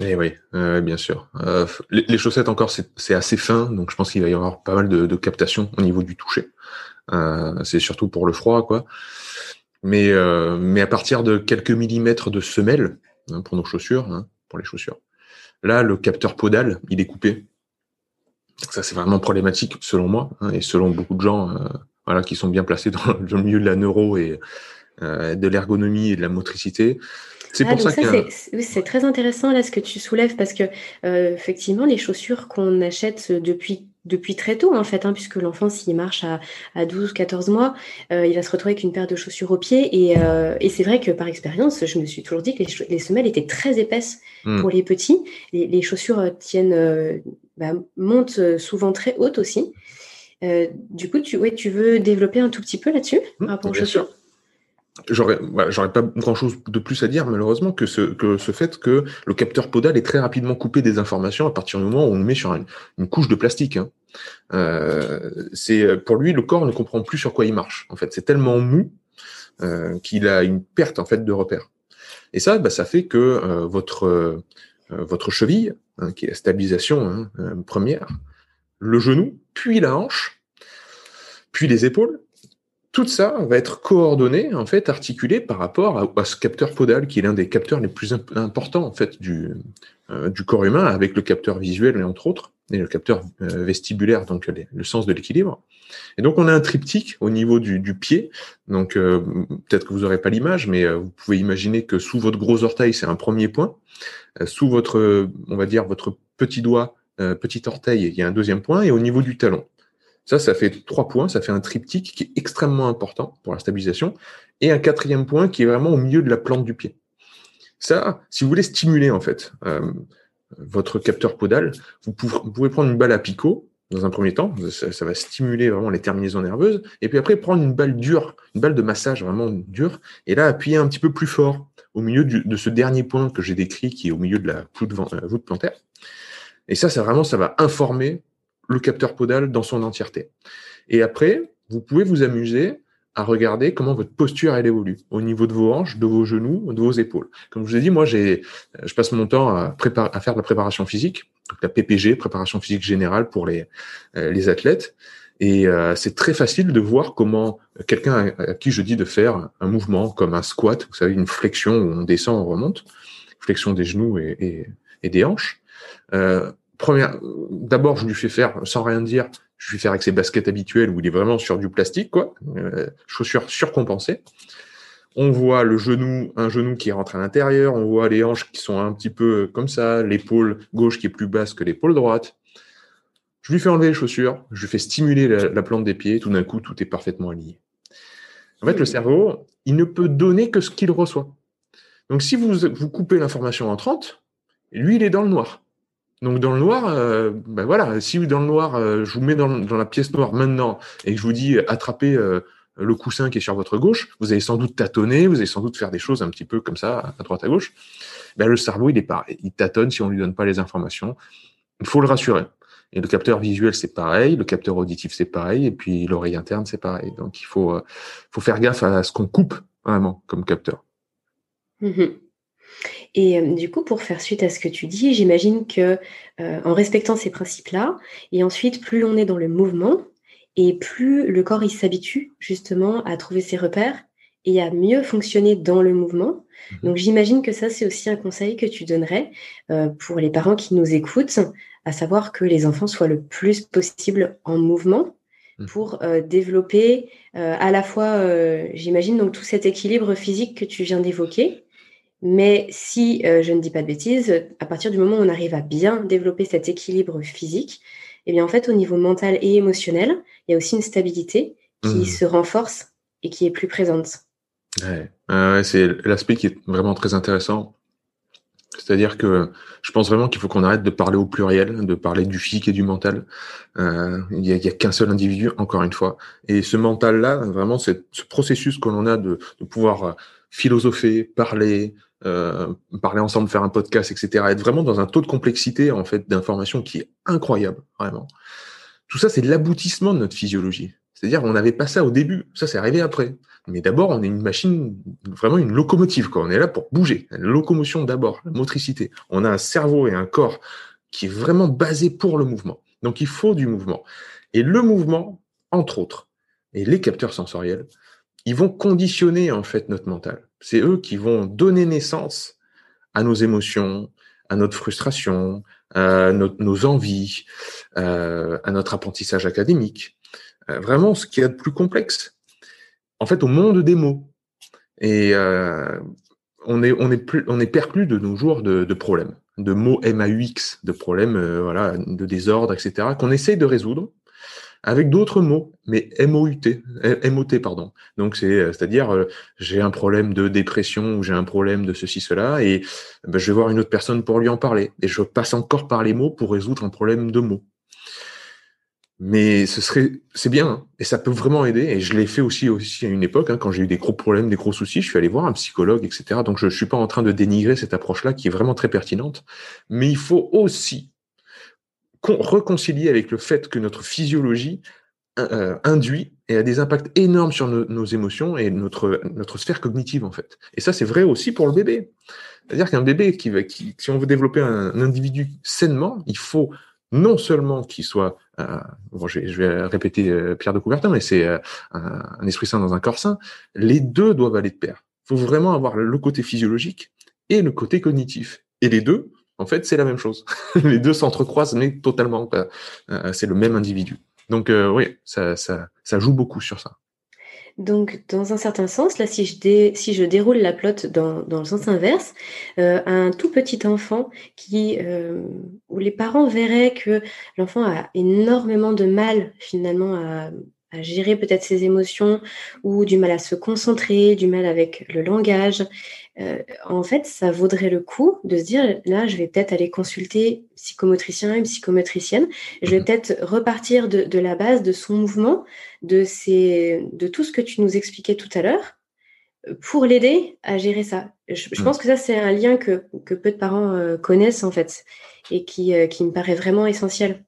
Eh oui, bien sûr. Euh, les, chaussettes encore, c'est assez fin, donc je pense qu'il va y avoir pas mal de, de captation au niveau du toucher. c'est surtout pour le froid, quoi. Mais, mais à partir de quelques millimètres de semelle, hein, pour nos chaussures, hein, pour les chaussures, Là, le capteur podal, il est coupé. ça, c'est vraiment problématique selon moi hein, et selon beaucoup de gens euh, voilà, qui sont bien placés dans le milieu de la neuro et euh, de l'ergonomie et de la motricité. C'est pour ah, ça, que c'est très intéressant là ce que tu soulèves parce que euh, effectivement les chaussures qu'on achète depuis depuis très tôt en fait, hein, puisque l'enfant s'il marche à, à 12, 14 mois, euh, il va se retrouver avec une paire de chaussures au pied. Et, euh, et c'est vrai que par expérience, je me suis toujours dit que les, semelles étaient très épaisses hmm. pour les petits. Les, les chaussures euh, tiennent, euh, bah, montent souvent très hautes aussi. Euh, du coup, tu, ouais, tu veux développer un tout petit peu là-dessus hmm, par rapport aux chaussures? J'aurais, j'aurais pas grand chose de plus à dire malheureusement que ce, que ce fait que le capteur podal est très rapidement coupé des informations à partir du moment où on le met sur une, couche de plastique. Hein. Euh, c'est pour lui le corps ne comprend plus sur quoi il marche. En fait, c'est tellement mou euh, qu'il a une perte en fait de repère. Et ça, bah, ça fait que euh, votre euh, votre cheville, hein, qui est la stabilisation hein, euh, première, le genou, puis la hanche, puis les épaules, tout ça va être coordonné, en fait, articulé par rapport à, ce capteur podal, qui est l'un des capteurs les plus importants, en fait, du, euh, du corps humain, avec le capteur visuel, entre autres, et le capteur euh, vestibulaire, donc le sens de l'équilibre. Et donc, on a un triptyque au niveau du, du pied. Donc, euh, peut-être que vous n'aurez pas l'image, mais vous pouvez imaginer que sous votre gros orteil, c'est un premier point. sous votre, on va dire, votre petit doigt, petit orteil, il y a un deuxième point. Et au niveau du talon, ça, ça fait trois points, ça fait un triptyque qui est extrêmement important pour la stabilisation, et un quatrième point qui est vraiment au milieu de la plante du pied. Ça, si vous voulez stimuler en fait euh, votre capteur podal, vous pouvez, prendre une balle à picot dans un premier temps, ça, va stimuler vraiment les terminaisons nerveuses, et puis après prendre une balle dure, une balle de massage vraiment dure, et là appuyer un petit peu plus fort au milieu de ce dernier point que j'ai décrit, qui est au milieu de la voûte, euh, plantaire. Et ça, ça vraiment, ça va informer le capteur podal dans son entièreté. Et après, vous pouvez vous amuser à regarder comment votre posture elle évolue au niveau de vos hanches, de vos genoux, de vos épaules. Comme je vous ai dit, moi j'ai, je passe mon temps à, à faire de la préparation physique, la PPG, préparation physique générale pour les, euh, les athlètes. Et euh, c'est très facile de voir comment quelqu'un à qui je dis de faire un mouvement comme un squat, vous savez, une flexion où on descend, on remonte, flexion des genoux et, et, et des hanches. Euh, d'abord, je lui fais faire, sans rien dire, je vais faire avec ses baskets habituelles où il est vraiment sur du plastique, quoi, euh, chaussures surcompensées. On voit le genou, un genou qui rentre à l'intérieur, on voit les hanches qui sont un petit peu comme ça, l'épaule gauche qui est plus basse que l'épaule droite. Je lui fais enlever les chaussures, je lui fais stimuler la, plante des pieds, tout d'un coup, tout est parfaitement aligné. En fait, le cerveau, il ne peut donner que ce qu'il reçoit. Donc, si vous, vous coupez l'information en 30, lui, il est dans le noir. Donc dans le noir, euh, ben voilà, si dans le noir, euh, je vous mets dans, la pièce noire maintenant et que je vous dis euh, attrapez le coussin qui est sur votre gauche, vous allez sans doute tâtonner, vous allez sans doute faire des choses un petit peu comme ça, à droite à gauche. Ben, le cerveau, il est pareil, il tâtonne si on lui donne pas les informations. Il faut le rassurer. Et le capteur visuel, c'est pareil, le capteur auditif, c'est pareil, et puis l'oreille interne, c'est pareil. Donc il faut, faut faire gaffe à ce qu'on coupe vraiment comme capteur. Mmh et euh, du coup, pour faire suite à ce que tu dis, j'imagine que euh, en respectant ces principes-là, et ensuite, plus on est dans le mouvement, et plus le corps il s'habitue justement à trouver ses repères et à mieux fonctionner dans le mouvement. Mmh Donc j'imagine que ça, c'est aussi un conseil que tu donnerais euh, pour les parents qui nous écoutent, à savoir que les enfants soient le plus possible en mouvement mmh. pour développer à la fois, j'imagine, donc tout cet équilibre physique que tu viens d'évoquer, mais si euh, je ne dis pas de bêtises, à partir du moment où on arrive à bien développer cet équilibre physique, eh bien en fait au niveau mental et émotionnel, il y a aussi une stabilité qui mmh. se renforce et qui est plus présente. Ouais. c'est l'aspect qui est vraiment très intéressant. C'est-à-dire que je pense vraiment qu'il faut qu'on arrête de parler au pluriel, de parler du physique et du mental. Euh, il n'y a, a qu'un seul individu, encore une fois. Et ce mental-là, vraiment, c'est ce processus que l'on a de, de pouvoir philosopher, parler, euh, parler ensemble, faire un podcast, etc. Être vraiment dans un taux de complexité en fait d'information qui est incroyable, vraiment. Tout ça, c'est l'aboutissement de notre physiologie. C'est-à-dire, on n'avait pas ça au début. Ça, c'est arrivé après. Mais d'abord, on est une machine, vraiment une locomotive. Quoi. On est là pour bouger. Locomotion d'abord, la motricité. On a un cerveau et un corps qui est vraiment basé pour le mouvement. Donc, il faut du mouvement. Et le mouvement, entre autres, et les capteurs sensoriels, ils vont conditionner en fait notre mental. C'est eux qui vont donner naissance à nos émotions, à notre frustration, à nos envies, euh, à notre apprentissage académique. Euh, vraiment, ce qu'il y a de plus complexe. En fait, au monde des mots. Et euh, on est perclus de nos jours de, problèmes, de mots MAUX, de problèmes, de désordre, etc. qu'on essaye de résoudre avec d'autres mots, mais M-O-U-T, M-O-T, pardon. Donc, c'est, euh, c'est-à-dire, euh, j'ai un problème de dépression ou j'ai un problème de ceci, cela, et ben, je vais voir une autre personne pour lui en parler. Et je passe encore par les mots pour résoudre un problème de mots. Mais ce serait, c'est bien, hein, et ça peut vraiment aider. Et je l'ai fait aussi, aussi à une époque, hein, quand j'ai eu des gros problèmes, des gros soucis, je suis allé voir un psychologue, etc. Donc, je, je suis pas en train de dénigrer cette approche-là qui est vraiment très pertinente. Mais il faut aussi réconcilier avec le fait que notre physiologie euh, induit et a des impacts énormes sur nos émotions et notre, notre sphère cognitive, en fait. Et ça, c'est vrai aussi pour le bébé. C'est-à-dire qu'un bébé, qui, qui, si on veut développer un, individu sainement, il faut non seulement qu'il soit, euh, bon, je, vais, répéter euh, Pierre de Coubertin, mais c'est un, un, esprit sain dans un corps sain, les deux doivent aller de pair. Il faut vraiment avoir le côté physiologique et le côté cognitif. Et les deux, en fait, c'est la même chose. <laughs> les deux s'entrecroisent, mais totalement. Euh, c'est le même individu. Donc euh, oui, ça, joue beaucoup sur ça. Donc, dans un certain sens, là, si je, si je déroule la plotte dans, le sens inverse, euh, un tout petit enfant qui, où les parents verraient que l'enfant a énormément de mal finalement à, gérer peut-être ses émotions ou du mal à se concentrer, du mal avec le langage, euh, en fait, ça vaudrait le coup de se dire, là, je vais peut-être aller consulter psychomotricien et psychomotricienne. Je vais mhm. peut-être repartir de, la base de son mouvement, de, de tout ce que tu nous expliquais tout à l'heure, pour l'aider à gérer ça. Je, mhm. pense que ça, c'est un lien que, peu de parents euh, connaissent, en fait, et qui, euh, qui me paraît vraiment essentiel.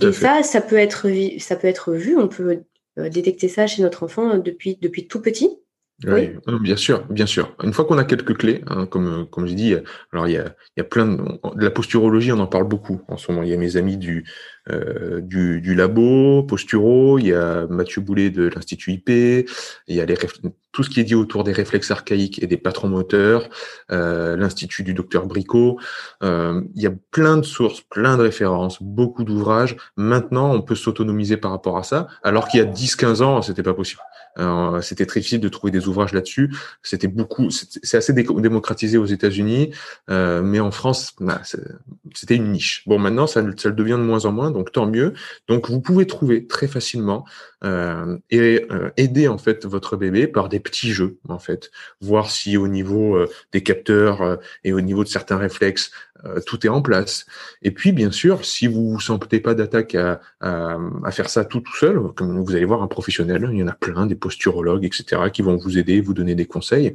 et ça, ça peut, être, ça peut être vu, on peut détecter ça chez notre enfant depuis, depuis tout petit. Oui, bien sûr, bien sûr. Une fois qu'on a quelques clés, hein, comme comme je dis, alors il y a, il y a plein de, de, la posturologie, on en parle beaucoup en ce moment. Il y a mes amis du euh, du, du, labo Posturo, il y a Mathieu Boulet de l'institut IP, il y a les tout ce qui est dit autour des réflexes archaïques et des patrons moteurs, euh, l'institut du docteur Bricot. Euh, il y a plein de sources, plein de références, beaucoup d'ouvrages. Maintenant, on peut s'autonomiser par rapport à ça, alors qu'il y a 10-15 ans, c'était pas possible. Euh, c'était très difficile de trouver des ouvrages là-dessus. C'était beaucoup, c'est assez démocratisé aux États-Unis, euh, mais en France, bah, c'était une niche. Bon, maintenant, ça, ça le devient de moins en moins, donc tant mieux. Donc, vous pouvez trouver très facilement euh, et euh, aider en fait votre bébé par des petits jeux, en fait, voir si au niveau euh, des capteurs et au niveau de certains réflexes, tout est en place. Et puis, bien sûr, si vous vous sentez pas d'attaque à, à, faire ça tout tout seul, comme vous allez voir un professionnel, il y en a plein, des posturologues, etc., qui vont vous aider, vous donner des conseils.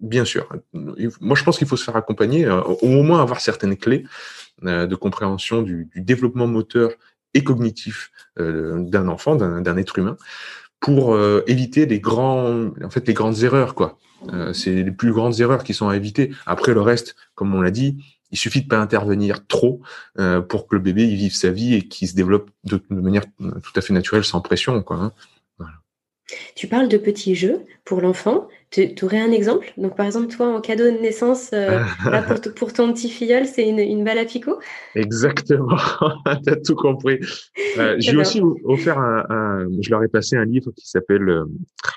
Bien sûr. Moi, je pense qu'il faut se faire accompagner, au moins avoir certaines clés de compréhension du, développement moteur et cognitif euh, d'un enfant, d'un être humain, pour euh, éviter les grands, en fait, les grandes erreurs, quoi. Euh, c'est les plus grandes erreurs qui sont à éviter. Après le reste, comme on l'a dit, il suffit de pas intervenir trop pour que le bébé il vive sa vie et qu'il se développe de, manière tout à fait naturelle, sans pression, quoi. Hein. Tu parles de petits jeux pour l'enfant. Tu aurais un exemple? Donc, par exemple, toi, en cadeau de naissance, euh, <laughs> pour, ton petit filleul, c'est une, balle à picot? Exactement, <laughs> tu as tout compris. Euh, <laughs> J'ai aussi offert un, Je leur ai passé un livre qui s'appelle... Euh,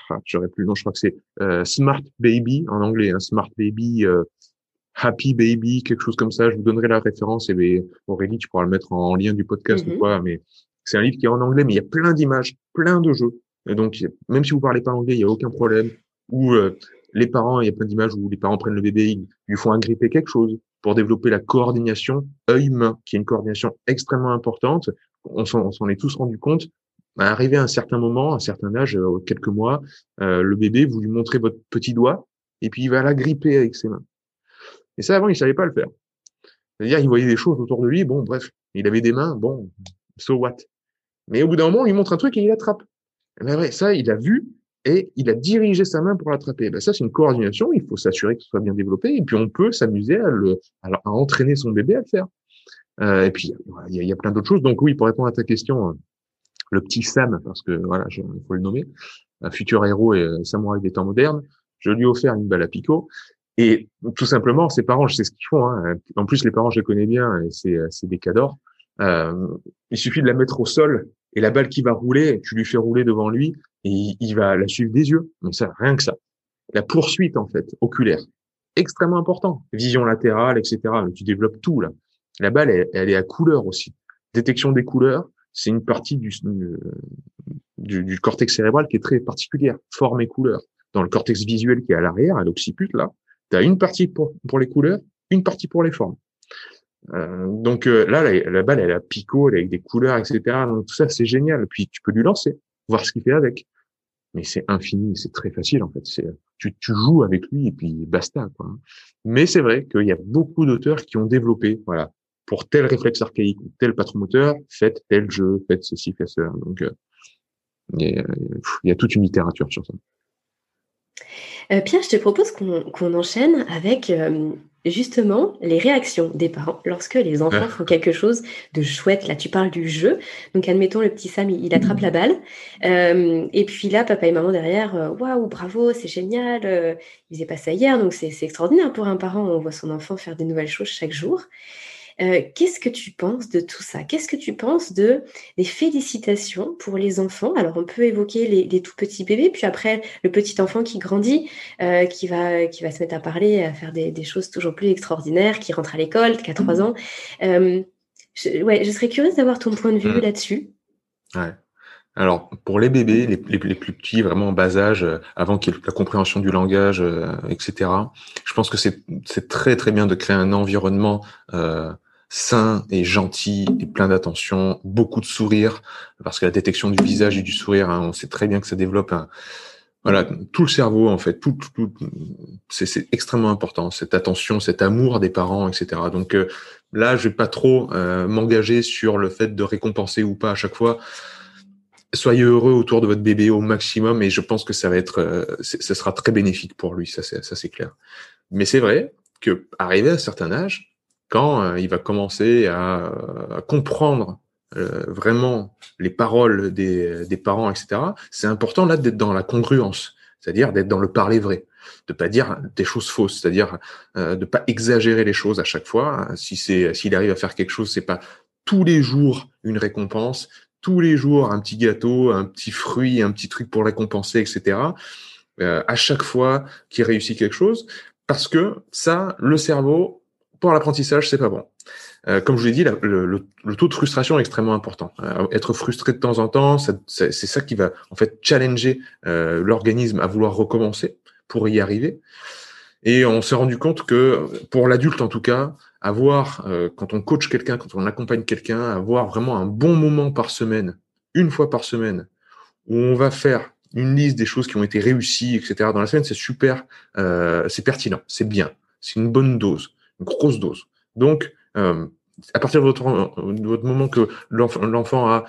ah, J'aurais plus le nom, je crois que c'est euh, Smart Baby, en anglais. Hein, Smart Baby, Happy Baby, quelque chose comme ça. Je vous donnerai la référence. Et Aurélie, tu pourras le mettre en, lien du podcast ou mm-hmm. quoi. Mais c'est un livre qui est en anglais, mais il y a plein d'images, plein de jeux. Et donc, même si vous parlez pas anglais, il n'y a aucun problème. Ou euh, les parents, il y a plein d'images où les parents prennent le bébé, ils lui font agripper quelque chose pour développer la coordination œil-main, qui est une coordination extrêmement importante. On s'en est tous rendu compte. À arriver à un certain moment, à un certain âge, euh, quelques mois, euh, le bébé, vous lui montrez votre petit doigt, et puis il va l'agripper avec ses mains. Et ça, avant, il savait pas le faire. C'est-à-dire, il voyait des choses autour de lui, bon, bref, il avait des mains, bon, so what? Mais au bout d'un moment, il lui montre un truc et il attrape. Mais vrai, ça, il a vu et il a dirigé sa main pour l'attraper. Ben ça, c'est une coordination. Il faut s'assurer que ce soit bien développé. Et puis, on peut s'amuser à, le, à, entraîner son bébé à le faire. Euh, et puis, il y a, plein d'autres choses. Donc, oui, pour répondre à ta question, euh, le petit Sam, parce que voilà, il faut le nommer, un futur héros et samouraï des temps modernes, je lui ai offert une balle à picot. Et tout simplement, ses parents, je sais ce qu'ils font. Hein. En plus, les parents, je les connais bien et c'est des cadors. Euh, il suffit de la mettre au sol et la balle qui va rouler, tu lui fais rouler devant lui et il va la suivre des yeux. Mais ça, rien que ça. La poursuite, en fait, oculaire. Extrêmement important. Vision latérale, etc. Tu développes tout, là. La balle, elle, est à couleur aussi. Détection des couleurs, c'est une partie du, cortex cérébral qui est très particulière. Forme et couleur. Dans le cortex visuel qui est à l'arrière, à l'occiput, là, tu as une partie pour les couleurs, une partie pour les formes. Euh, donc euh, là, la, balle, elle a picot, elle avec des couleurs, etc. Donc tout ça, c'est génial. Puis tu peux lui lancer, voir ce qu'il fait avec. Mais c'est infini, c'est très facile en fait. C'est tu, tu, joues avec lui et puis basta. Quoi. Mais c'est vrai qu'il y a beaucoup d'auteurs qui ont développé, voilà, pour tel réflexe archaïque ou tel patron moteur, faites tel jeu, faites ceci, faites cela. Donc euh, il y, a toute une littérature sur ça. Pierre, je te propose qu'on enchaîne avec justement les réactions des parents lorsque les enfants font quelque chose de chouette. Là, tu parles du jeu. Donc, admettons, le petit Sam, il, attrape la balle. Euh, et puis là, papa et maman derrière, euh, waouh, bravo, c'est génial. Euh, il faisait pas ça hier, donc c'est extraordinaire pour un parent. On voit son enfant faire des nouvelles choses chaque jour. Euh, qu'est-ce que tu penses de tout ça? Qu'est-ce que tu penses de des félicitations pour les enfants? Alors, on peut évoquer les, tout petits bébés, puis après le petit enfant qui grandit, euh, qui va qui va se mettre à parler, à faire des, choses toujours plus extraordinaires, qui rentre à l'école, qui a trois mmh. ans. Euh, je, ouais, je serais curieuse d'avoir ton point de vue mmh. là-dessus. Ouais. Alors, pour les bébés, les, plus petits, vraiment en bas âge, euh, avant qu'il y ait la compréhension du langage, euh, etc., je pense que c'est très très bien de créer un environnement euh, sain et gentil et plein d'attention, beaucoup de sourires, parce que la détection du visage et du sourire, hein, on sait très bien que ça développe un, voilà, tout le cerveau en fait, tout, tout, c'est extrêmement important, cette attention, cet amour des parents, etc. Donc euh, là, je vais pas trop m'engager sur le fait de récompenser ou pas à chaque fois soyez heureux autour de votre bébé au maximum et je pense que ça va être, euh, ce sera très bénéfique pour lui, ça c'est, ça c'est clair. Mais c'est vrai que arrivé à un certain âge, quand euh, il va commencer à, comprendre euh, vraiment les paroles des, des parents, etc., c'est important là d'être dans la congruence, c'est-à-dire d'être dans le parler vrai, de pas dire des choses fausses, c'est-à-dire euh, de pas exagérer les choses à chaque fois. Si c'est, s'il arrive à faire quelque chose, c'est pas tous les jours une récompense, tous les jours un petit gâteau, un petit fruit, un petit truc pour récompenser, etc. Euh, à chaque fois qu'il réussit quelque chose, parce que ça, le cerveau, pour l'apprentissage, c'est pas bon. Euh, comme je l'ai dit, le, taux de frustration est extrêmement important. Euh, être frustré de temps en temps, c'est ça qui va en fait challenger l'organisme à vouloir recommencer pour y arriver. Et on s'est rendu compte que, pour l'adulte en tout cas, avoir, euh, quand on coach quelqu'un, quand on accompagne quelqu'un, avoir vraiment un bon moment par semaine, une fois par semaine, où on va faire une liste des choses qui ont été réussies, etc. Dans la semaine, c'est super, euh, c'est pertinent, c'est bien, c'est une bonne dose, une grosse dose. Donc, euh, à partir de votre, de votre moment que l'enfant a,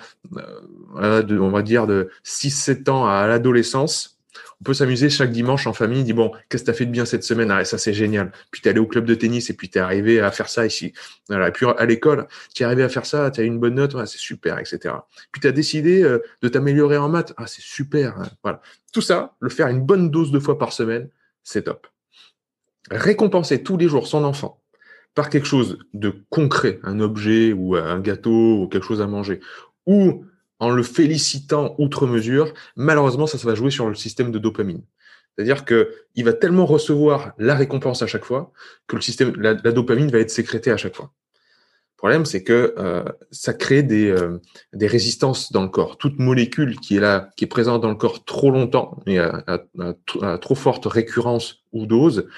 euh, de, on va dire, de 6-7 ans à l'adolescence, on peut s'amuser chaque dimanche en famille, dit bon, qu'est-ce que tu as fait de bien cette semaine? Ah, ça c'est génial. Puis tu es allé au club de tennis et puis tu es arrivé à faire ça ici. Voilà. Et puis à l'école, tu es arrivé à faire ça, tu as eu une bonne note, c'est super, etc. Puis tu as décidé euh, de t'améliorer en maths, ah c'est super. Hein. Voilà. Tout ça, le faire une bonne dose de fois par semaine, c'est top. Récompenser tous les jours son enfant par quelque chose de concret, un objet ou un gâteau ou quelque chose à manger, ou en le félicitant outre mesure, malheureusement, ça, va jouer sur le système de dopamine. C'est-à-dire que il va tellement recevoir la récompense à chaque fois que le système, la, dopamine va être sécrétée à chaque fois. Le problème, c'est que euh, ça crée des, euh, des résistances dans le corps. Toute molécule qui est là, qui est présente dans le corps trop longtemps et à, à trop forte récurrence ou dose,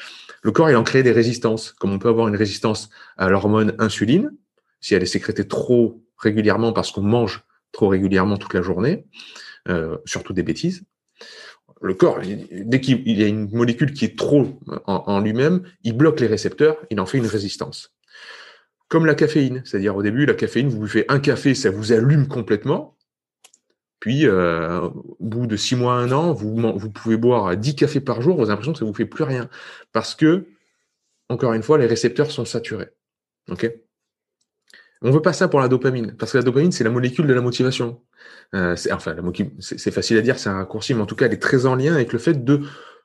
le corps il en crée des résistances. Comme on peut avoir une résistance à l'hormone insuline, si elle est sécrétée trop régulièrement parce qu'on mange trop régulièrement toute la journée, euh, surtout des bêtises. Le corps, dès qu'il y a une molécule qui est trop en, lui-même, il bloque les récepteurs, il en fait une résistance. Comme la caféine, c'est-à-dire au début, la caféine, vous buvez un café, ça vous allume complètement. Puis, euh, au bout de six mois, un an, vous, vous pouvez boire 10 cafés par jour, vous avez l'impression que ça vous fait plus rien. Parce que, encore une fois, les récepteurs sont saturés. OK? On veut pas ça pour la dopamine, parce que la dopamine, c'est la molécule de la motivation. Euh, c'est, enfin, c'est facile à dire, c'est un raccourci, mais en tout cas, elle est très en lien avec le fait de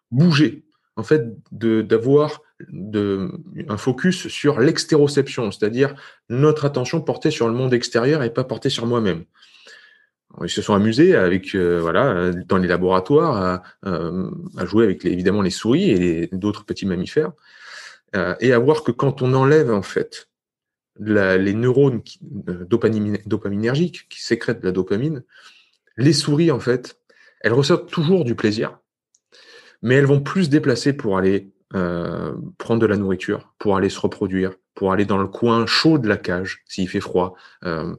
bouger, en fait, d'avoir un focus sur l'extéroception, c'est-à-dire notre attention portée sur le monde extérieur et pas portée sur moi-même. Ils se sont amusés avec, euh, voilà, dans les laboratoires, à, euh, à jouer avec les, évidemment les souris et d'autres petits mammifères, et à voir que quand on enlève en fait les neurones euh, dopaminergiques qui sécrètent de la dopamine, les souris, en fait, elles ressortent toujours du plaisir, mais elles vont plus se déplacer pour aller euh, prendre de la nourriture, pour aller se reproduire, pour aller dans le coin chaud de la cage s'il fait froid. Euh,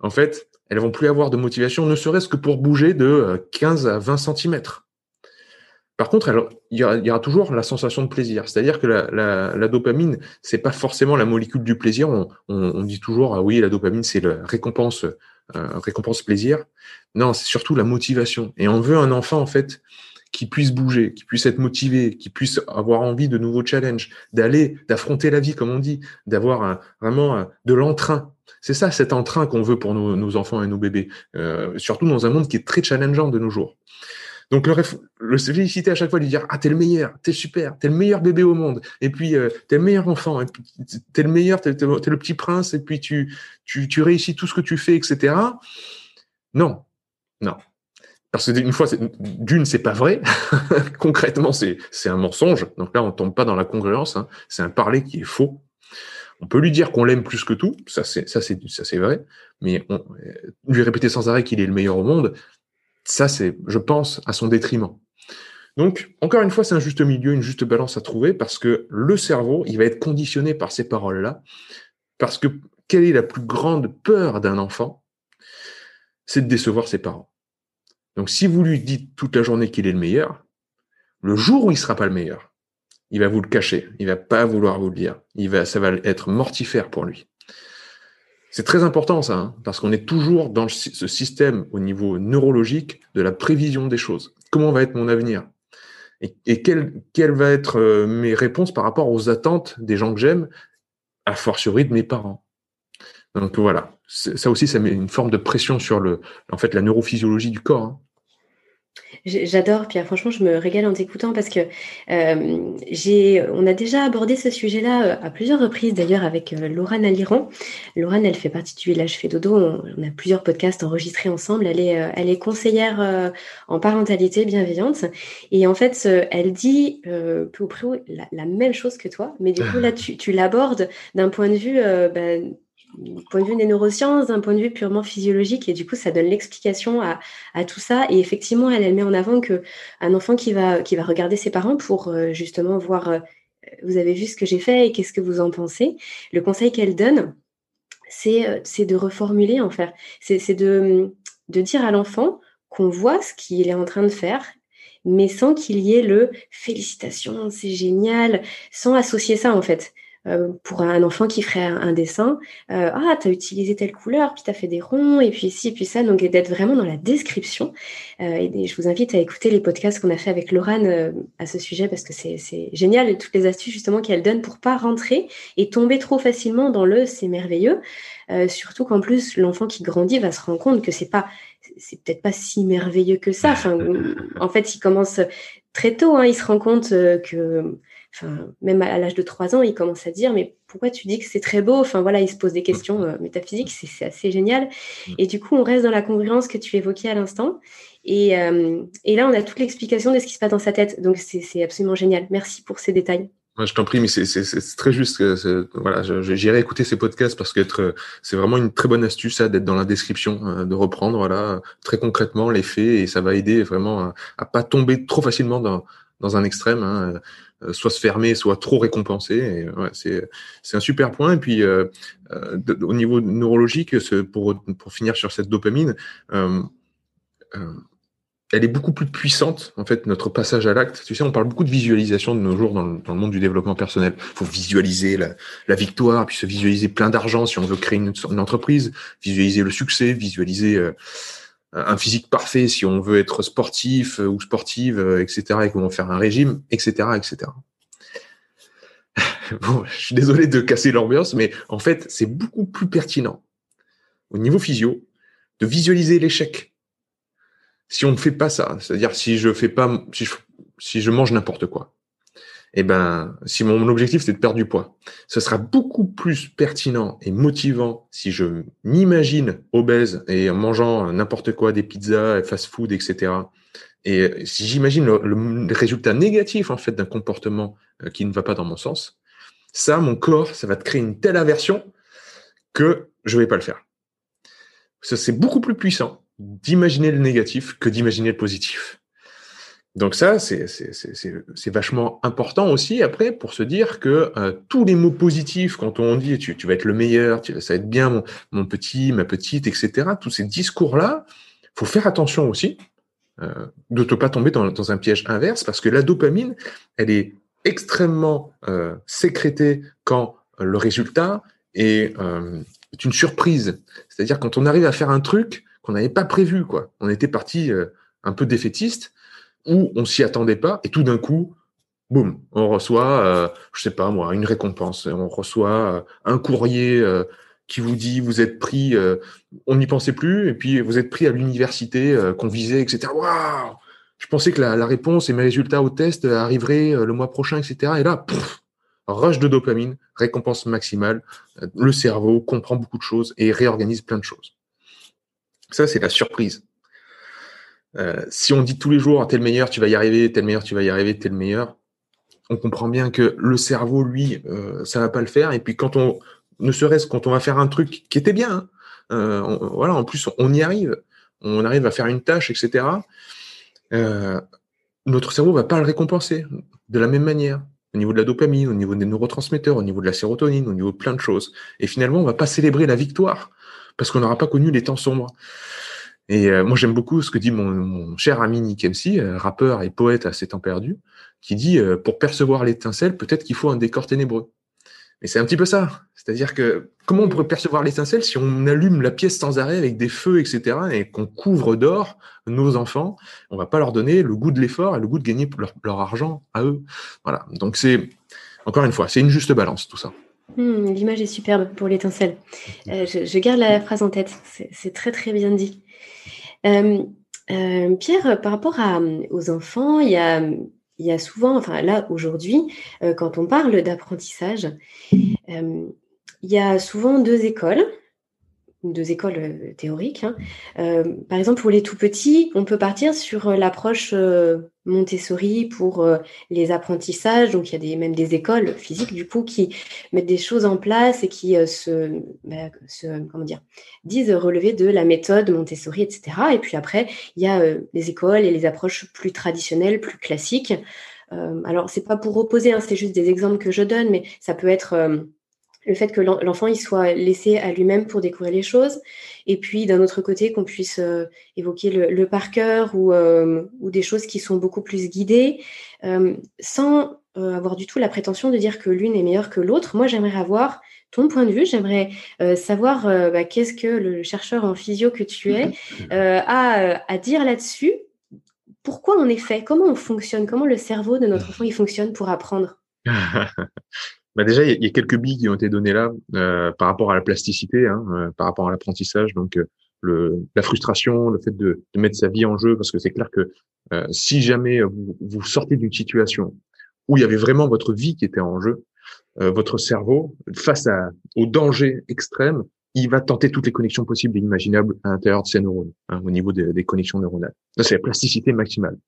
en fait, elles vont plus avoir de motivation, ne serait-ce que pour bouger de 15 à 20 centimètres. Par contre, alors, il, y aura, toujours la sensation de plaisir. C'est-à-dire que la, la, la dopamine, c'est pas forcément la molécule du plaisir. On, dit toujours, ah oui, la dopamine, c'est la récompense, euh, récompense plaisir. Non, c'est surtout la motivation. Et on veut un enfant, en fait, qui puisse bouger, qui puisse être motivé, qui puisse avoir envie de nouveaux challenges, d'aller, d'affronter la vie, comme on dit, d'avoir vraiment de l'entrain. C'est ça, cet entrain qu'on veut pour nos, enfants et nos bébés, euh, surtout dans un monde qui est très challengeant de nos jours. Donc le, le féliciter à chaque fois, lui dire ah t'es le meilleur, t'es super, t'es le meilleur bébé au monde, et puis euh, t'es le meilleur enfant, et puis t'es le meilleur, t'es, le petit prince, et puis tu, tu tu réussis tout ce que tu fais, etc. Non, non, parce que une fois, d'une, c'est pas vrai. <laughs> Concrètement, c'est c'est un mensonge. Donc là, on tombe pas dans la congruence. Hein. C'est un parler qui est faux. On peut lui dire qu'on l'aime plus que tout, ça c'est ça c'est ça c'est vrai, mais on, lui répéter sans arrêt qu'il est le meilleur au monde, ça, c'est, je pense, à son détriment. Donc, encore une fois, c'est un juste milieu, une juste balance à trouver parce que le cerveau, il va être conditionné par ces paroles-là. Parce que quelle est la plus grande peur d'un enfant? C'est de décevoir ses parents. Donc, si vous lui dites toute la journée qu'il est le meilleur, le jour où il sera pas le meilleur, il va vous le cacher. Il va pas vouloir vous le dire. Il va, ça va être mortifère pour lui. C'est très important ça, hein, parce qu'on est toujours dans ce système au niveau neurologique de la prévision des choses. Comment va être mon avenir? Et, quelles quelle va être euh, mes réponses par rapport aux attentes des gens que j'aime, a fortiori de mes parents? Donc voilà, ça aussi, ça met une forme de pression sur le, en fait, la neurophysiologie du corps. Hein. J'adore, Pierre. Franchement, je me régale en t'écoutant parce que euh, j'ai, on a déjà abordé ce sujet-là euh, à plusieurs reprises, d'ailleurs, avec euh, Laurane Aliran. Laurane, elle fait partie du Village Fait Dodo. On, a plusieurs podcasts enregistrés ensemble. Elle est, elle est conseillère en parentalité bienveillante. Et en fait, elle dit peu ou près la, la, même chose que toi. Mais du coup, là, <laughs> tu, tu l'abordes d'un point de vue ben, point de vue des neurosciences, d'un point de vue purement physiologique, et du coup, ça donne l'explication à, tout ça. Et effectivement, elle, met en avant que un enfant qui va, regarder ses parents pour euh, justement voir, euh, vous avez vu ce que j'ai fait et qu'est-ce que vous en pensez. Le conseil qu'elle donne, c'est, euh, de reformuler, en fait. C'est, de, de dire à l'enfant qu'on voit ce qu'il est en train de faire mais sans qu'il y ait le félicitations, c'est génial, sans associer ça en fait. Euh, pour un enfant qui ferait un, dessin, euh, ah, tu as utilisé telle couleur, puis tu as fait des ronds, et puis ci, et puis ça, donc d'être vraiment dans la description. Euh, et, je vous invite à écouter les podcasts qu'on a fait avec Laurane à ce sujet, parce que c'est génial, et toutes les astuces justement qu'elle donne pour pas rentrer et tomber trop facilement dans le c'est merveilleux. surtout qu'en plus, l'enfant qui grandit va se rendre compte que c'est pas c'est peut-être pas si merveilleux que ça. Enfin, <laughs> en fait, il commence très tôt, hein, il se rend compte que même à l'âge de 3 ans, il commence à dire mais pourquoi tu dis que c'est très beau? Enfin voilà, il se pose des questions euh, métaphysiques, c'est assez génial. Mm. Et du coup, on reste dans la congruence que tu évoquais à l'instant. Et, euh, et, là, on a toute l'explication de ce qui se passe dans sa tête. Donc c'est absolument génial. Merci pour ces détails. je t'en prie, mais c'est très juste. Voilà, j'irai écouter ces podcasts parce que c'est vraiment une très bonne astuce d'être dans la description, euh, de reprendre voilà très concrètement les faits et ça va aider vraiment à, à pas tomber trop facilement dans, dans un extrême. Hein. Euh, soit se fermer, soit trop récompensé. Et, ouais, c'est, un super point. Et puis, euh, euh au niveau neurologique, pour, pour finir sur cette dopamine, euh, euh, elle est beaucoup plus puissante, en fait, notre passage à l'acte. Tu sais, on parle beaucoup de visualisation de nos jours dans le, dans le monde du développement personnel. Il faut visualiser la, la, victoire, puis se visualiser plein d'argent si on veut créer une, une entreprise, visualiser le succès, visualiser un physique parfait si on veut être sportif euh, ou sportive, euh, etc., et comment faire un régime, etc., etc. <laughs> je suis désolé de casser l'ambiance, mais en fait, c'est beaucoup plus pertinent au niveau physio de visualiser l'échec. Si on ne fait pas ça, c'est-à-dire si je fais pas, si je mange n'importe quoi, eh ben, si mon objectif c'est de perdre du poids, ce sera beaucoup plus pertinent et motivant si je m'imagine obèse et en mangeant n'importe quoi, des pizzas, fast-food, etc. Et si j'imagine le, résultat négatif en fait d'un comportement euh, qui ne va pas dans mon sens, ça, mon corps, ça va te créer une telle aversion que je vais pas le faire. C'est beaucoup plus puissant d'imaginer le négatif que d'imaginer le positif. Donc ça, c'est vachement important aussi après pour se dire que euh, tous les mots positifs, quand on dit tu, vas être le meilleur, ça va être bien mon, petit, ma petite, etc., tous ces discours-là, faut faire attention aussi euh, de ne pas tomber dans, un piège inverse parce que la dopamine, elle est extrêmement euh, sécrétée quand le résultat est, est une surprise. C'est-à-dire quand on arrive à faire un truc qu'on n'avait pas prévu, quoi. On était parti un peu défaitiste où on s'y attendait pas et tout d'un coup, boum, on reçoit, euh, je sais pas moi, une récompense. On reçoit euh, un courrier euh, qui vous dit vous êtes pris, euh, on n'y pensait plus et puis vous êtes pris à l'université qu'on visait, etc. Waouh Je pensais que la, la, réponse et mes résultats au test arriveraient le mois prochain, etc. Et là, pouf, rush de dopamine, récompense maximale. Le cerveau comprend beaucoup de choses et réorganise plein de choses. Ça, c'est la surprise. Euh, si on dit tous les jours, t'es le meilleur, tu vas y arriver, t'es le meilleur, tu vas y arriver, t'es le meilleur, on comprend bien que le cerveau, lui, euh, ça va pas le faire. Et puis quand on, ne serait-ce quand on va faire un truc qui était bien, hein, euh, voilà, en plus on y arrive, on arrive à faire une tâche, etc., notre cerveau va pas le récompenser de la même manière au niveau de la dopamine, au niveau des neurotransmetteurs, au niveau de la sérotonine, au niveau de plein de choses. Et finalement, on va pas célébrer la victoire parce qu'on n'aura pas connu les temps sombres. Et euh, moi, j'aime beaucoup ce que dit mon, cher ami Nick MC, euh, rappeur et poète à ses temps perdus, qui dit euh, pour percevoir l'étincelle, peut-être qu'il faut un décor ténébreux. Mais c'est un petit peu ça. C'est-à-dire que comment on pourrait percevoir l'étincelle si on allume la pièce sans arrêt avec des feux, etc., et qu'on couvre d'or nos enfants? On va pas leur donner le goût de l'effort et le goût de gagner leur, leur argent à eux. Voilà. Donc c'est encore une fois, c'est une juste balance tout ça. Hmm, l'image est superbe pour l'étincelle. Euh, je, garde la phrase en tête. C'est très très bien dit. Euh, euh, Pierre, par rapport aux enfants, il y a, il y a souvent, enfin là aujourd'hui, quand on parle d'apprentissage, il y a souvent deux écoles deux écoles euh, théoriques. Hein. Euh, par exemple, pour les tout petits, on peut partir sur euh, l'approche Montessori pour les apprentissages. Donc, il y a même des écoles physiques, du coup, qui mettent des choses en place et qui se, bah, comment dire, disent relever de la méthode Montessori, etc. Et puis après, il y a les écoles et les approches plus traditionnelles, plus classiques. alors, c'est pas pour opposer, hein, c'est juste des exemples que je donne, mais ça peut être le fait que l'enfant il soit laissé à lui-même pour découvrir les choses, et puis d'un autre côté qu'on puisse euh, évoquer le, par cœur ou, euh, ou, des choses qui sont beaucoup plus guidées, euh, sans avoir du tout la prétention de dire que l'une est meilleure que l'autre. Moi, j'aimerais avoir ton point de vue, j'aimerais savoir bah, qu'est-ce que le chercheur en physio que tu es <laughs> a à dire là-dessus. Pourquoi en effet Comment on fonctionne? Comment le cerveau de notre enfant il fonctionne pour apprendre? <laughs> Bah déjà, il y, a quelques billes qui ont été données là euh, par rapport à la plasticité, hein, euh, par rapport à l'apprentissage. Donc, euh, le, la frustration, le fait de, de, mettre sa vie en jeu, parce que c'est clair que si jamais vous, vous sortez d'une situation où il y avait vraiment votre vie qui était en jeu, votre cerveau, face à, au danger extrême, il va tenter toutes les connexions possibles et imaginables à l'intérieur de ses neurones, hein, au niveau des, des connexions neuronales. Ça, c'est la plasticité maximale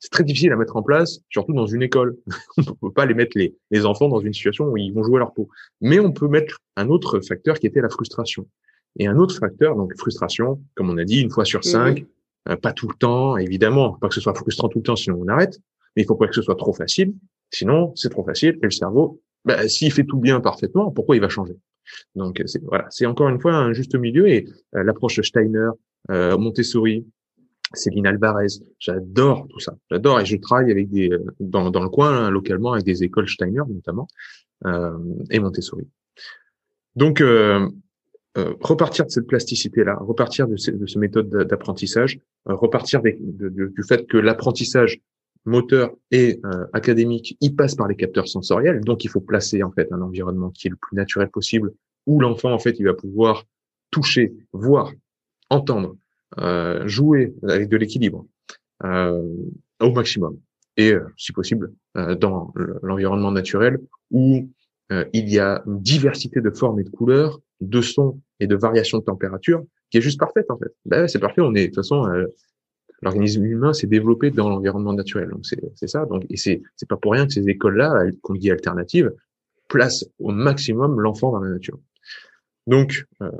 c'est très difficile à mettre en place, surtout dans une école. <laughs> on ne peut pas les mettre les, les, enfants dans une situation où ils vont jouer leur peau. Mais on peut mettre un autre facteur qui était la frustration. Et un autre facteur, donc frustration, comme on a dit, une fois sur cinq, euh, pas tout le temps, évidemment, pas que ce soit frustrant tout le temps, sinon on arrête. Mais il faut pas que ce soit trop facile, sinon c'est trop facile et le cerveau, bah, s'il fait tout bien parfaitement, pourquoi il va changer? Donc c'est voilà, c'est encore une fois un juste milieu et euh, l'approche Steiner, euh, Montessori, Céline Alvarez. J'adore tout ça. J'adore et je travaille avec des dans, dans le coin hein, localement avec des écoles Steiner notamment euh, et Montessori. Donc euh, euh, repartir de cette plasticité là, repartir de, ce, de d'apprentissage, euh, repartir du fait que l'apprentissage moteur et euh, académique, il passe par les capteurs sensoriels. Donc il faut placer en fait un environnement qui est le plus naturel possible où l'enfant en fait il va pouvoir toucher, voir, entendre euh, jouer avec de l'équilibre euh, au maximum et euh, si possible dans l'environnement naturel où il y a une diversité de formes et de couleurs, de sons et de variations de température qui est juste parfaite en fait. Ben, c'est parfait, on est de toute façon l'organisme humain s'est développé dans l'environnement naturel. Donc c'est ça. Donc et c'est c'est pas pour rien que ces écoles-là, qu'on dit alternatives, placent au maximum l'enfant dans la nature. Donc euh,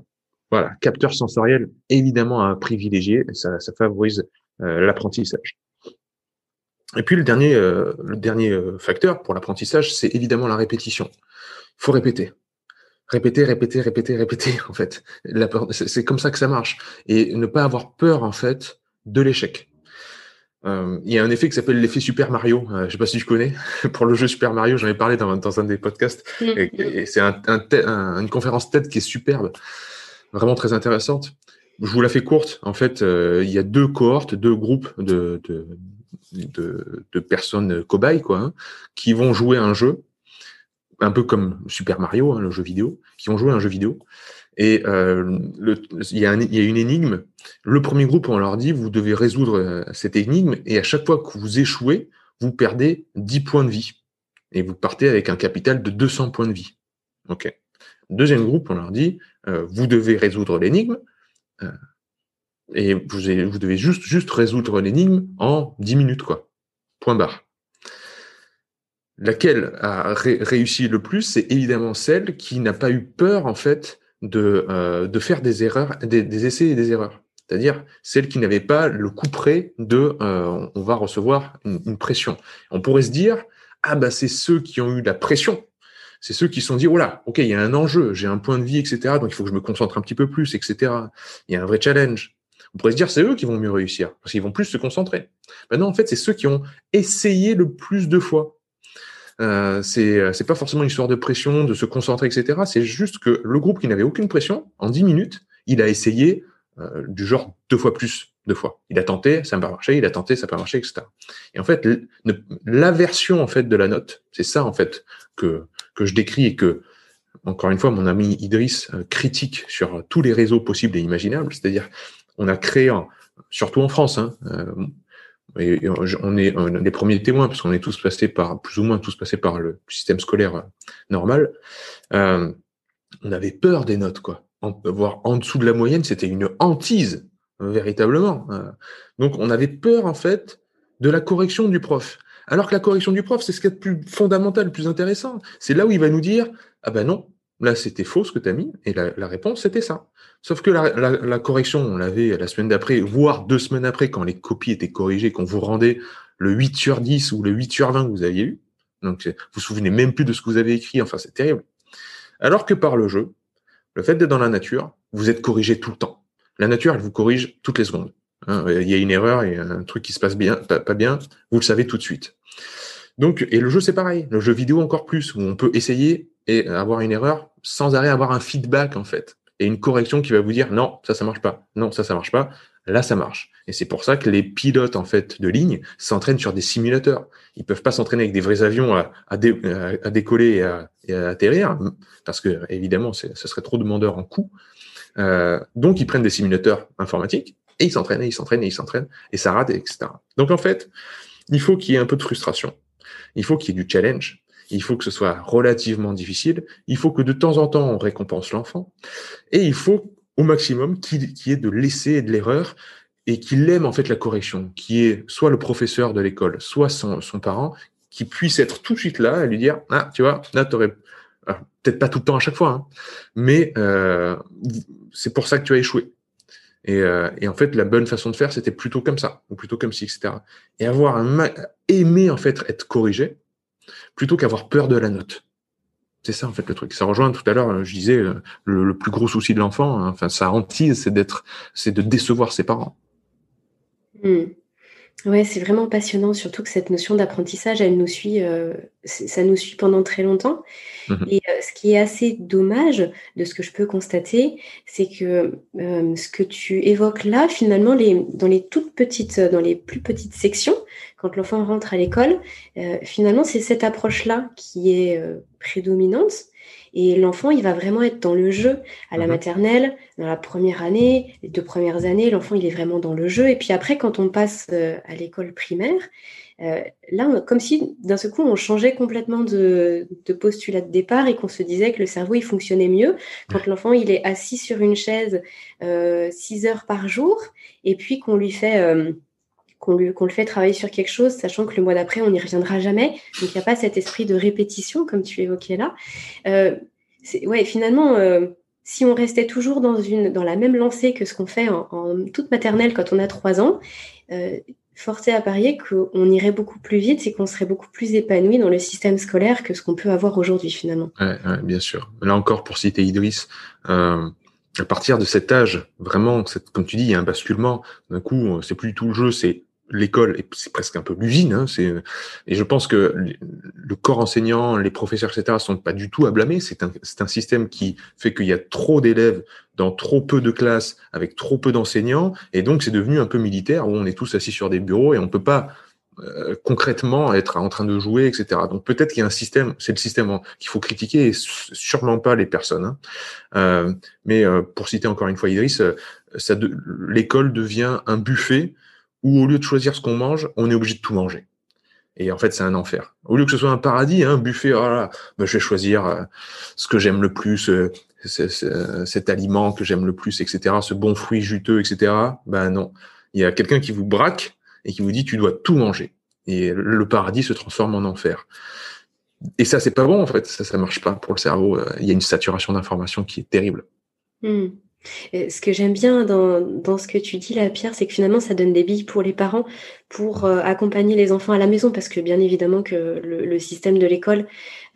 voilà, capteur sensoriel évidemment à privilégier, ça, ça favorise euh, l'apprentissage. Et puis le dernier, euh, le dernier euh, facteur pour l'apprentissage, c'est évidemment la répétition. Il faut répéter. Répéter, répéter, répéter, répéter, <laughs> en fait. C'est comme ça que ça marche. Et ne pas avoir peur, en fait, de l'échec. il y a un effet qui s'appelle l'effet Super Mario. Je je sais pas si tu connais. <laughs> Pour le jeu Super Mario, j'en ai parlé dans, dans un des podcasts. Mmh. Et, c'est un, un, une conférence TED qui est superbe vraiment très intéressante. Je vous la fais courte. En fait, euh, il y a deux cohortes, deux groupes de, de, de, de personnes cobayes, quoi, hein, qui vont jouer un jeu, un peu comme Super Mario, hein, le jeu vidéo, qui vont jouer un jeu vidéo. Et euh, il, y a il, y a une énigme. Le premier groupe, on leur dit, vous devez résoudre euh, cette énigme, et à chaque fois que vous échouez, vous perdez 10 points de vie. Et vous partez avec un capital de 200 points de vie. OK. Deuxième groupe, on leur dit, euh, vous devez résoudre l'énigme, euh, et vous, devez juste, résoudre l'énigme en 10 minutes, quoi. Point barre. Laquelle a réussi le plus, c'est évidemment celle qui n'a pas eu peur, en fait, de, euh, faire des erreurs, des, essais et des erreurs. c'est-à-dire celles qui n'avaient pas le coup près de on va recevoir une, pression. On pourrait se dire ah bah c'est ceux qui ont eu la pression, c'est ceux qui se sont dit voilà ok il y a un enjeu, j'ai un point de vie etc donc il faut que je me concentre un petit peu plus etc. Il y a un vrai challenge. On pourrait se dire c'est eux qui vont mieux réussir parce qu'ils vont plus se concentrer. Non en fait c'est ceux qui ont essayé le plus de fois. Euh, c'est c'est pas forcément une histoire de pression, de se concentrer etc. C'est juste que le groupe qui n'avait aucune pression en 10 minutes il a essayé euh, du genre deux fois plus, deux fois. Il a tenté, ça n'a pas marché, il a tenté, ça n'a pas marché, etc. Et en fait, l'aversion en fait de la note, c'est ça en fait que que je décris et que encore une fois, mon ami Idriss euh, critique sur tous les réseaux possibles et imaginables. C'est-à-dire, on a créé, surtout en France, hein, euh, on est les premiers témoins parce qu'on est tous passés par, plus ou moins tous passés par le système scolaire normal. on avait peur des notes, quoi en, voire en dessous de la moyenne, c'était une hantise, véritablement. Euh, donc on avait peur, en fait, de la correction du prof. Alors que la correction du prof, c'est ce qui est le plus fondamental, le plus intéressant. C'est là où il va nous dire, ah ben non, là c'était faux ce que tu mis, et la, réponse c'était ça. Sauf que la, correction, on l'avait la semaine d'après, voire deux semaines après, quand les copies étaient corrigées, qu'on vous rendait le 8 sur 10 ou le 8 sur 20 que vous aviez eu. Donc vous vous souvenez même plus de ce que vous avez écrit, enfin c'est terrible. Alors que par le jeu, le fait d'être dans la nature, vous êtes corrigé tout le temps. La nature, elle vous corrige toutes les secondes. Hein. il y a une erreur, il y a un truc qui se passe bien, pas, bien, vous le savez tout de suite. Donc, et le jeu, c'est pareil. Le jeu vidéo encore plus, où on peut essayer et avoir une erreur sans arrêt avoir un feedback, en fait. Et une correction qui va vous dire, non, ça, ça marche pas. Non, ça, ça marche pas. Là, ça marche. Et c'est pour ça que les pilotes, en fait, de ligne s'entraînent sur des simulateurs. Ils peuvent pas s'entraîner avec des vrais avions à, décoller et à, et à, atterrir, parce que, évidemment, ce serait trop demandeur en coût. Euh, donc, ils prennent des simulateurs informatiques et ils s'entraînent et ils s'entraînent et ils s'entraînent et ça rate, etc. Donc, en fait, il faut qu'il y ait un peu de frustration. Il faut qu'il y ait du challenge. Il faut que ce soit relativement difficile. Il faut que de temps en temps, on récompense l'enfant. Et il faut au maximum qui, est de laisser et de l'erreur et qu'il aime en fait la correction, qui est soit le professeur de l'école, soit son, parent, qui puisse être tout de suite là et lui dire ah tu vois là t'aurais peut-être pas tout le temps à chaque fois, hein, mais euh, c'est pour ça que tu as échoué. Euh, et, en fait, la bonne façon de faire, c'était plutôt comme ça, ou plutôt comme ci, etc. Et avoir un aimé en fait être corrigé, plutôt qu'avoir peur de la note. C'est ça en fait le truc. Ça rejoint tout à l'heure, euh, je disais, euh, le, plus gros souci de l'enfant, hein, enfin sa hantise, c'est d'être, c'est de décevoir ses parents. Hmm. Ouais, c'est vraiment passionnant, surtout que cette notion d'apprentissage, elle nous suit, euh, ça nous suit pendant très longtemps. Mmh Et ce qui est assez dommage de ce que je peux constater, c'est que ce que tu évoques là, finalement, les, dans les toutes petites, dans les plus petites sections, quand l'enfant rentre à l'école, finalement, c'est cette approche-là qui est prédominante. Et l'enfant, il va vraiment être dans le jeu. À la mhm. maternelle, dans la première année, les deux premières années, l'enfant, il est vraiment dans le jeu. Et puis après, quand on passe euh, à l'école primaire, euh, là, comme si d'un seul coup, on changeait complètement de, postulat de départ et qu'on se disait que le cerveau, il fonctionnait mieux quand l'enfant, il est assis sur une chaise euh, six heures par jour et puis qu'on lui fait qu'on le fait travailler sur quelque chose, sachant que le mois d'après, on n'y reviendra jamais. Donc, il n'y a pas cet esprit de répétition, comme tu évoquais là. Euh, ouais, finalement, euh, si on restait toujours dans, une, dans la même lancée que ce qu'on fait en, toute maternelle quand on a trois ans, euh, forcé à parier qu'on irait beaucoup plus vite et qu'on serait beaucoup plus épanoui dans le système scolaire que ce qu'on peut avoir aujourd'hui, finalement. Ouais, bien sûr. Là encore, pour citer Idriss, euh, à partir de cet âge, vraiment, comme tu dis, il y a un basculement. D'un coup, c'est plus du tout le jeu, c'est l'école, c'est presque un peu l'usine. Hein, et je pense que le corps enseignant, les professeurs, etc., sont pas du tout à blâmer. C'est un, un système qui fait qu'il y a trop d'élèves dans trop peu de classes, avec trop peu d'enseignants, et donc c'est devenu un peu militaire où on est tous assis sur des bureaux et on peut pas euh, concrètement être en train de jouer, etc. Donc peut-être qu'il y a un système, c'est le système qu'il faut critiquer et sûrement pas les personnes. Hein. Euh, mais euh, pour citer encore une fois Idriss, de, l'école devient un buffet où au lieu de choisir ce qu'on mange, on est obligé de tout manger. Et en fait, c'est un enfer. Au lieu que ce soit un paradis, un buffet, oh ben, je vais choisir euh, ce que j'aime le plus, euh, cet aliment que j'aime le plus, etc., ce bon fruit juteux, etc. Ben non. Il y a quelqu'un qui vous braque et qui vous dit tu dois tout manger. Et le paradis se transforme en enfer. Et ça, c'est pas bon, en fait. Ça, ça marche pas pour le cerveau. Il y a une saturation d'informations qui est terrible. Hmm. Ce que j'aime bien dans, dans, ce que tu dis là, Pierre, c'est que finalement, ça donne des billes pour les parents pour euh, accompagner les enfants à la maison, parce que bien évidemment que le, le système de l'école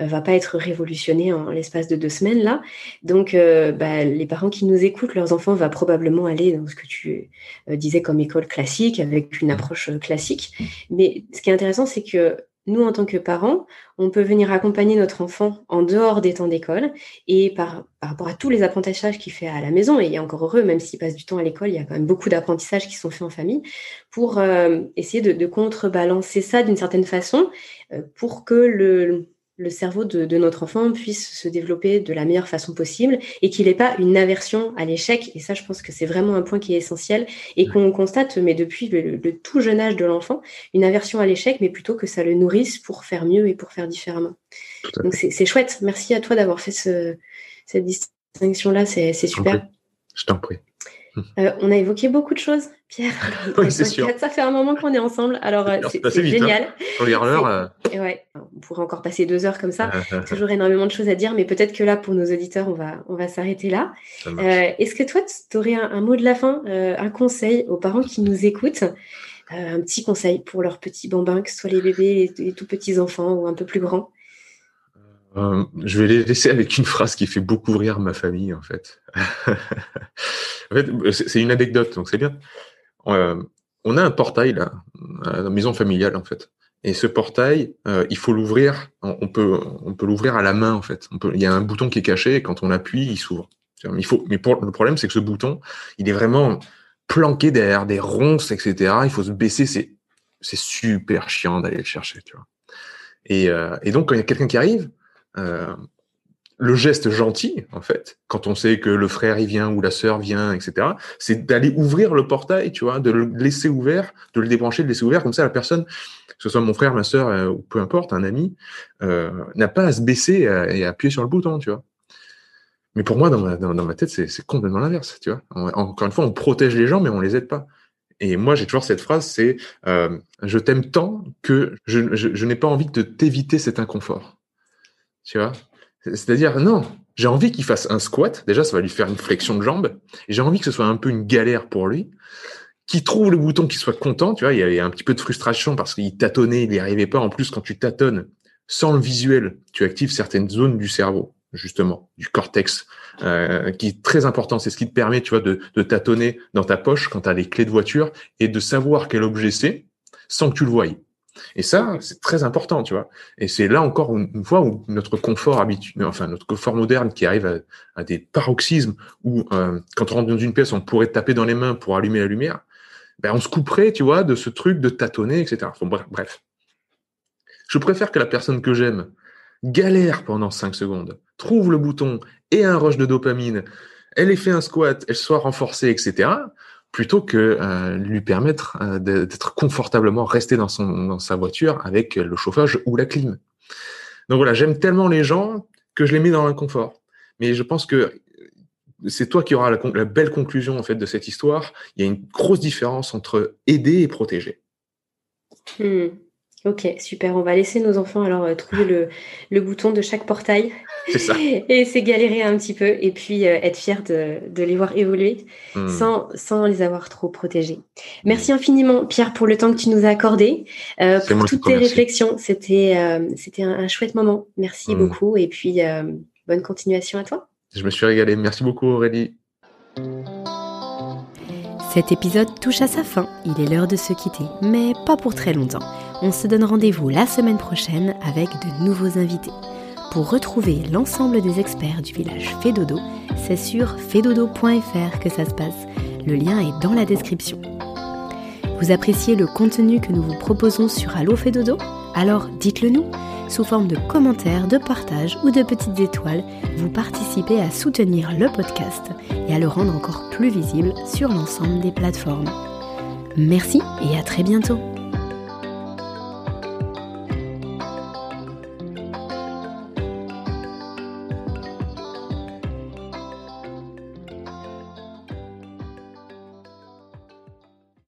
euh, va pas être révolutionné en l'espace de deux semaines là. Donc, euh, bah, les parents qui nous écoutent, leurs enfants vont probablement aller dans ce que tu disais comme école classique, avec une approche classique. Mais ce qui est intéressant, c'est que nous, en tant que parents, on peut venir accompagner notre enfant en dehors des temps d'école et par, rapport à tous les apprentissages qu'il fait à la maison, et il est encore heureux, même s'il passe du temps à l'école, il y a quand même beaucoup d'apprentissages qui sont faits en famille, pour euh, essayer de, contrebalancer ça d'une certaine façon, euh, pour que le, le cerveau de, notre enfant puisse se développer de la meilleure façon possible et qu'il n'ait pas une aversion à l'échec. Et ça, je pense que c'est vraiment un point qui est essentiel et qu'on constate, mais depuis le, tout jeune âge de l'enfant, une aversion à l'échec, mais plutôt que ça le nourrisse pour faire mieux et pour faire différemment. Donc c'est chouette. Merci à toi d'avoir fait ce, cette distinction-là. C'est super. Je t'en prie. Euh, on a évoqué beaucoup de choses, Pierre. <laughs> Oui, c'est sûr. Ça fait un moment qu'on est ensemble. Alors, euh, c'est hein. génial. l'heure. Euh. Ouais, on pourrait encore passer deux heures comme ça. <laughs> Toujours énormément de choses à dire, mais peut-être que là, pour nos auditeurs, on va, on va s'arrêter là. Est-ce que toi, tu aurais un, mot de la fin, un conseil aux parents qui nous écoutent un petit conseil pour leurs petits bambins, que ce soit les bébés, les, les tout petits enfants ou un peu plus grands? Euh, je vais les laisser avec une phrase qui fait beaucoup rire ma famille, en fait. <laughs> en fait, c'est une anecdote, donc c'est bien. Euh, on a un portail, là, la maison familiale, en fait. Et ce portail, euh, il faut l'ouvrir, on peut, on peut l'ouvrir à la main, en fait. Il y a un bouton qui est caché, et quand on appuie, il s'ouvre. Il faut, mais pour, le problème, c'est que ce bouton, il est vraiment planqué derrière des ronces, etc. Il faut se baisser, c'est, c'est super chiant d'aller le chercher, tu vois. Et, et donc, quand il y a quelqu'un qui arrive, euh, le geste gentil, en fait, quand on sait que le frère y vient ou la sœur vient, etc., c'est d'aller ouvrir le portail, tu vois, de le laisser ouvert, de le débrancher, de le laisser ouvert, comme ça la personne, que ce soit mon frère, ma sœur, euh, ou peu importe, un ami, euh, n'a pas à se baisser et à appuyer sur le bouton, tu vois. Mais pour moi, dans ma, tête, c'est complètement l'inverse, tu vois. encore une fois, on protège les gens, mais on les aide pas. Et moi, j'ai toujours cette phrase, c'est je t'aime tant que je, je n'ai pas envie de t'éviter cet inconfort. Tu vois? C'est-à-dire, non, j'ai envie qu'il fasse un squat. Déjà, ça va lui faire une flexion de jambe. J'ai envie que ce soit un peu une galère pour lui. Qu'il trouve le bouton, qu'il soit content. Tu vois, il y a un petit peu de frustration parce qu'il tâtonnait, il n'y arrivait pas. En plus, quand tu tâtonnes sans le visuel, tu actives certaines zones du cerveau, justement, du cortex, euh, qui est très important. C'est ce qui te permet, tu vois, de, de tâtonner dans ta poche quand tu as les clés de voiture et de savoir quel objet c'est sans que tu le voyes. Et ça, c'est très important, tu vois. Et c'est là encore une, fois où notre confort habituel, enfin notre confort moderne qui arrive à, des paroxysmes où euh, quand on rentre dans une pièce, on pourrait taper dans les mains pour allumer la lumière, ben on se couperait, tu vois, de ce truc de tâtonner, etc. bref, Je préfère que la personne que j'aime galère pendant 5 secondes, trouve le bouton et un rush de dopamine, elle ait fait un squat, elle soit renforcée, etc plutôt que euh, lui permettre euh, d'être confortablement resté dans, son, dans sa voiture avec le chauffage ou la clim. Donc voilà, j'aime tellement les gens que je les mets dans l'inconfort. Mais je pense que c'est toi qui auras la, belle conclusion en fait de cette histoire. Il y a une grosse différence entre aider et protéger. Hmm. Ok, super. On va laisser nos enfants alors euh, trouver le, le, bouton de chaque portail. C'est ça. <laughs> et c'est galérer un petit peu et puis euh, être fier de, de, les voir évoluer hmm. sans, sans les avoir trop protégés. Merci hmm. infiniment Pierre pour le temps que tu nous as accordé, euh, pour toutes tes réflexions. C'était euh, c'était un, un, chouette moment. Merci hmm. beaucoup et puis bonne continuation à toi. Je me suis régalé. Merci beaucoup Aurélie. Cet épisode touche à sa fin, il est l'heure de se quitter, mais pas pour très longtemps. On se donne rendez-vous la semaine prochaine avec de nouveaux invités. Pour retrouver l'ensemble des experts du village Fedodo, c'est sur fedodo.fr que ça se passe. Le lien est dans la description. Vous appréciez le contenu que nous vous proposons sur Allo Fedodo Alors dites-le nous sous forme de commentaires, de partages ou de petites étoiles, vous participez à soutenir le podcast et à le rendre encore plus visible sur l'ensemble des plateformes. Merci et à très bientôt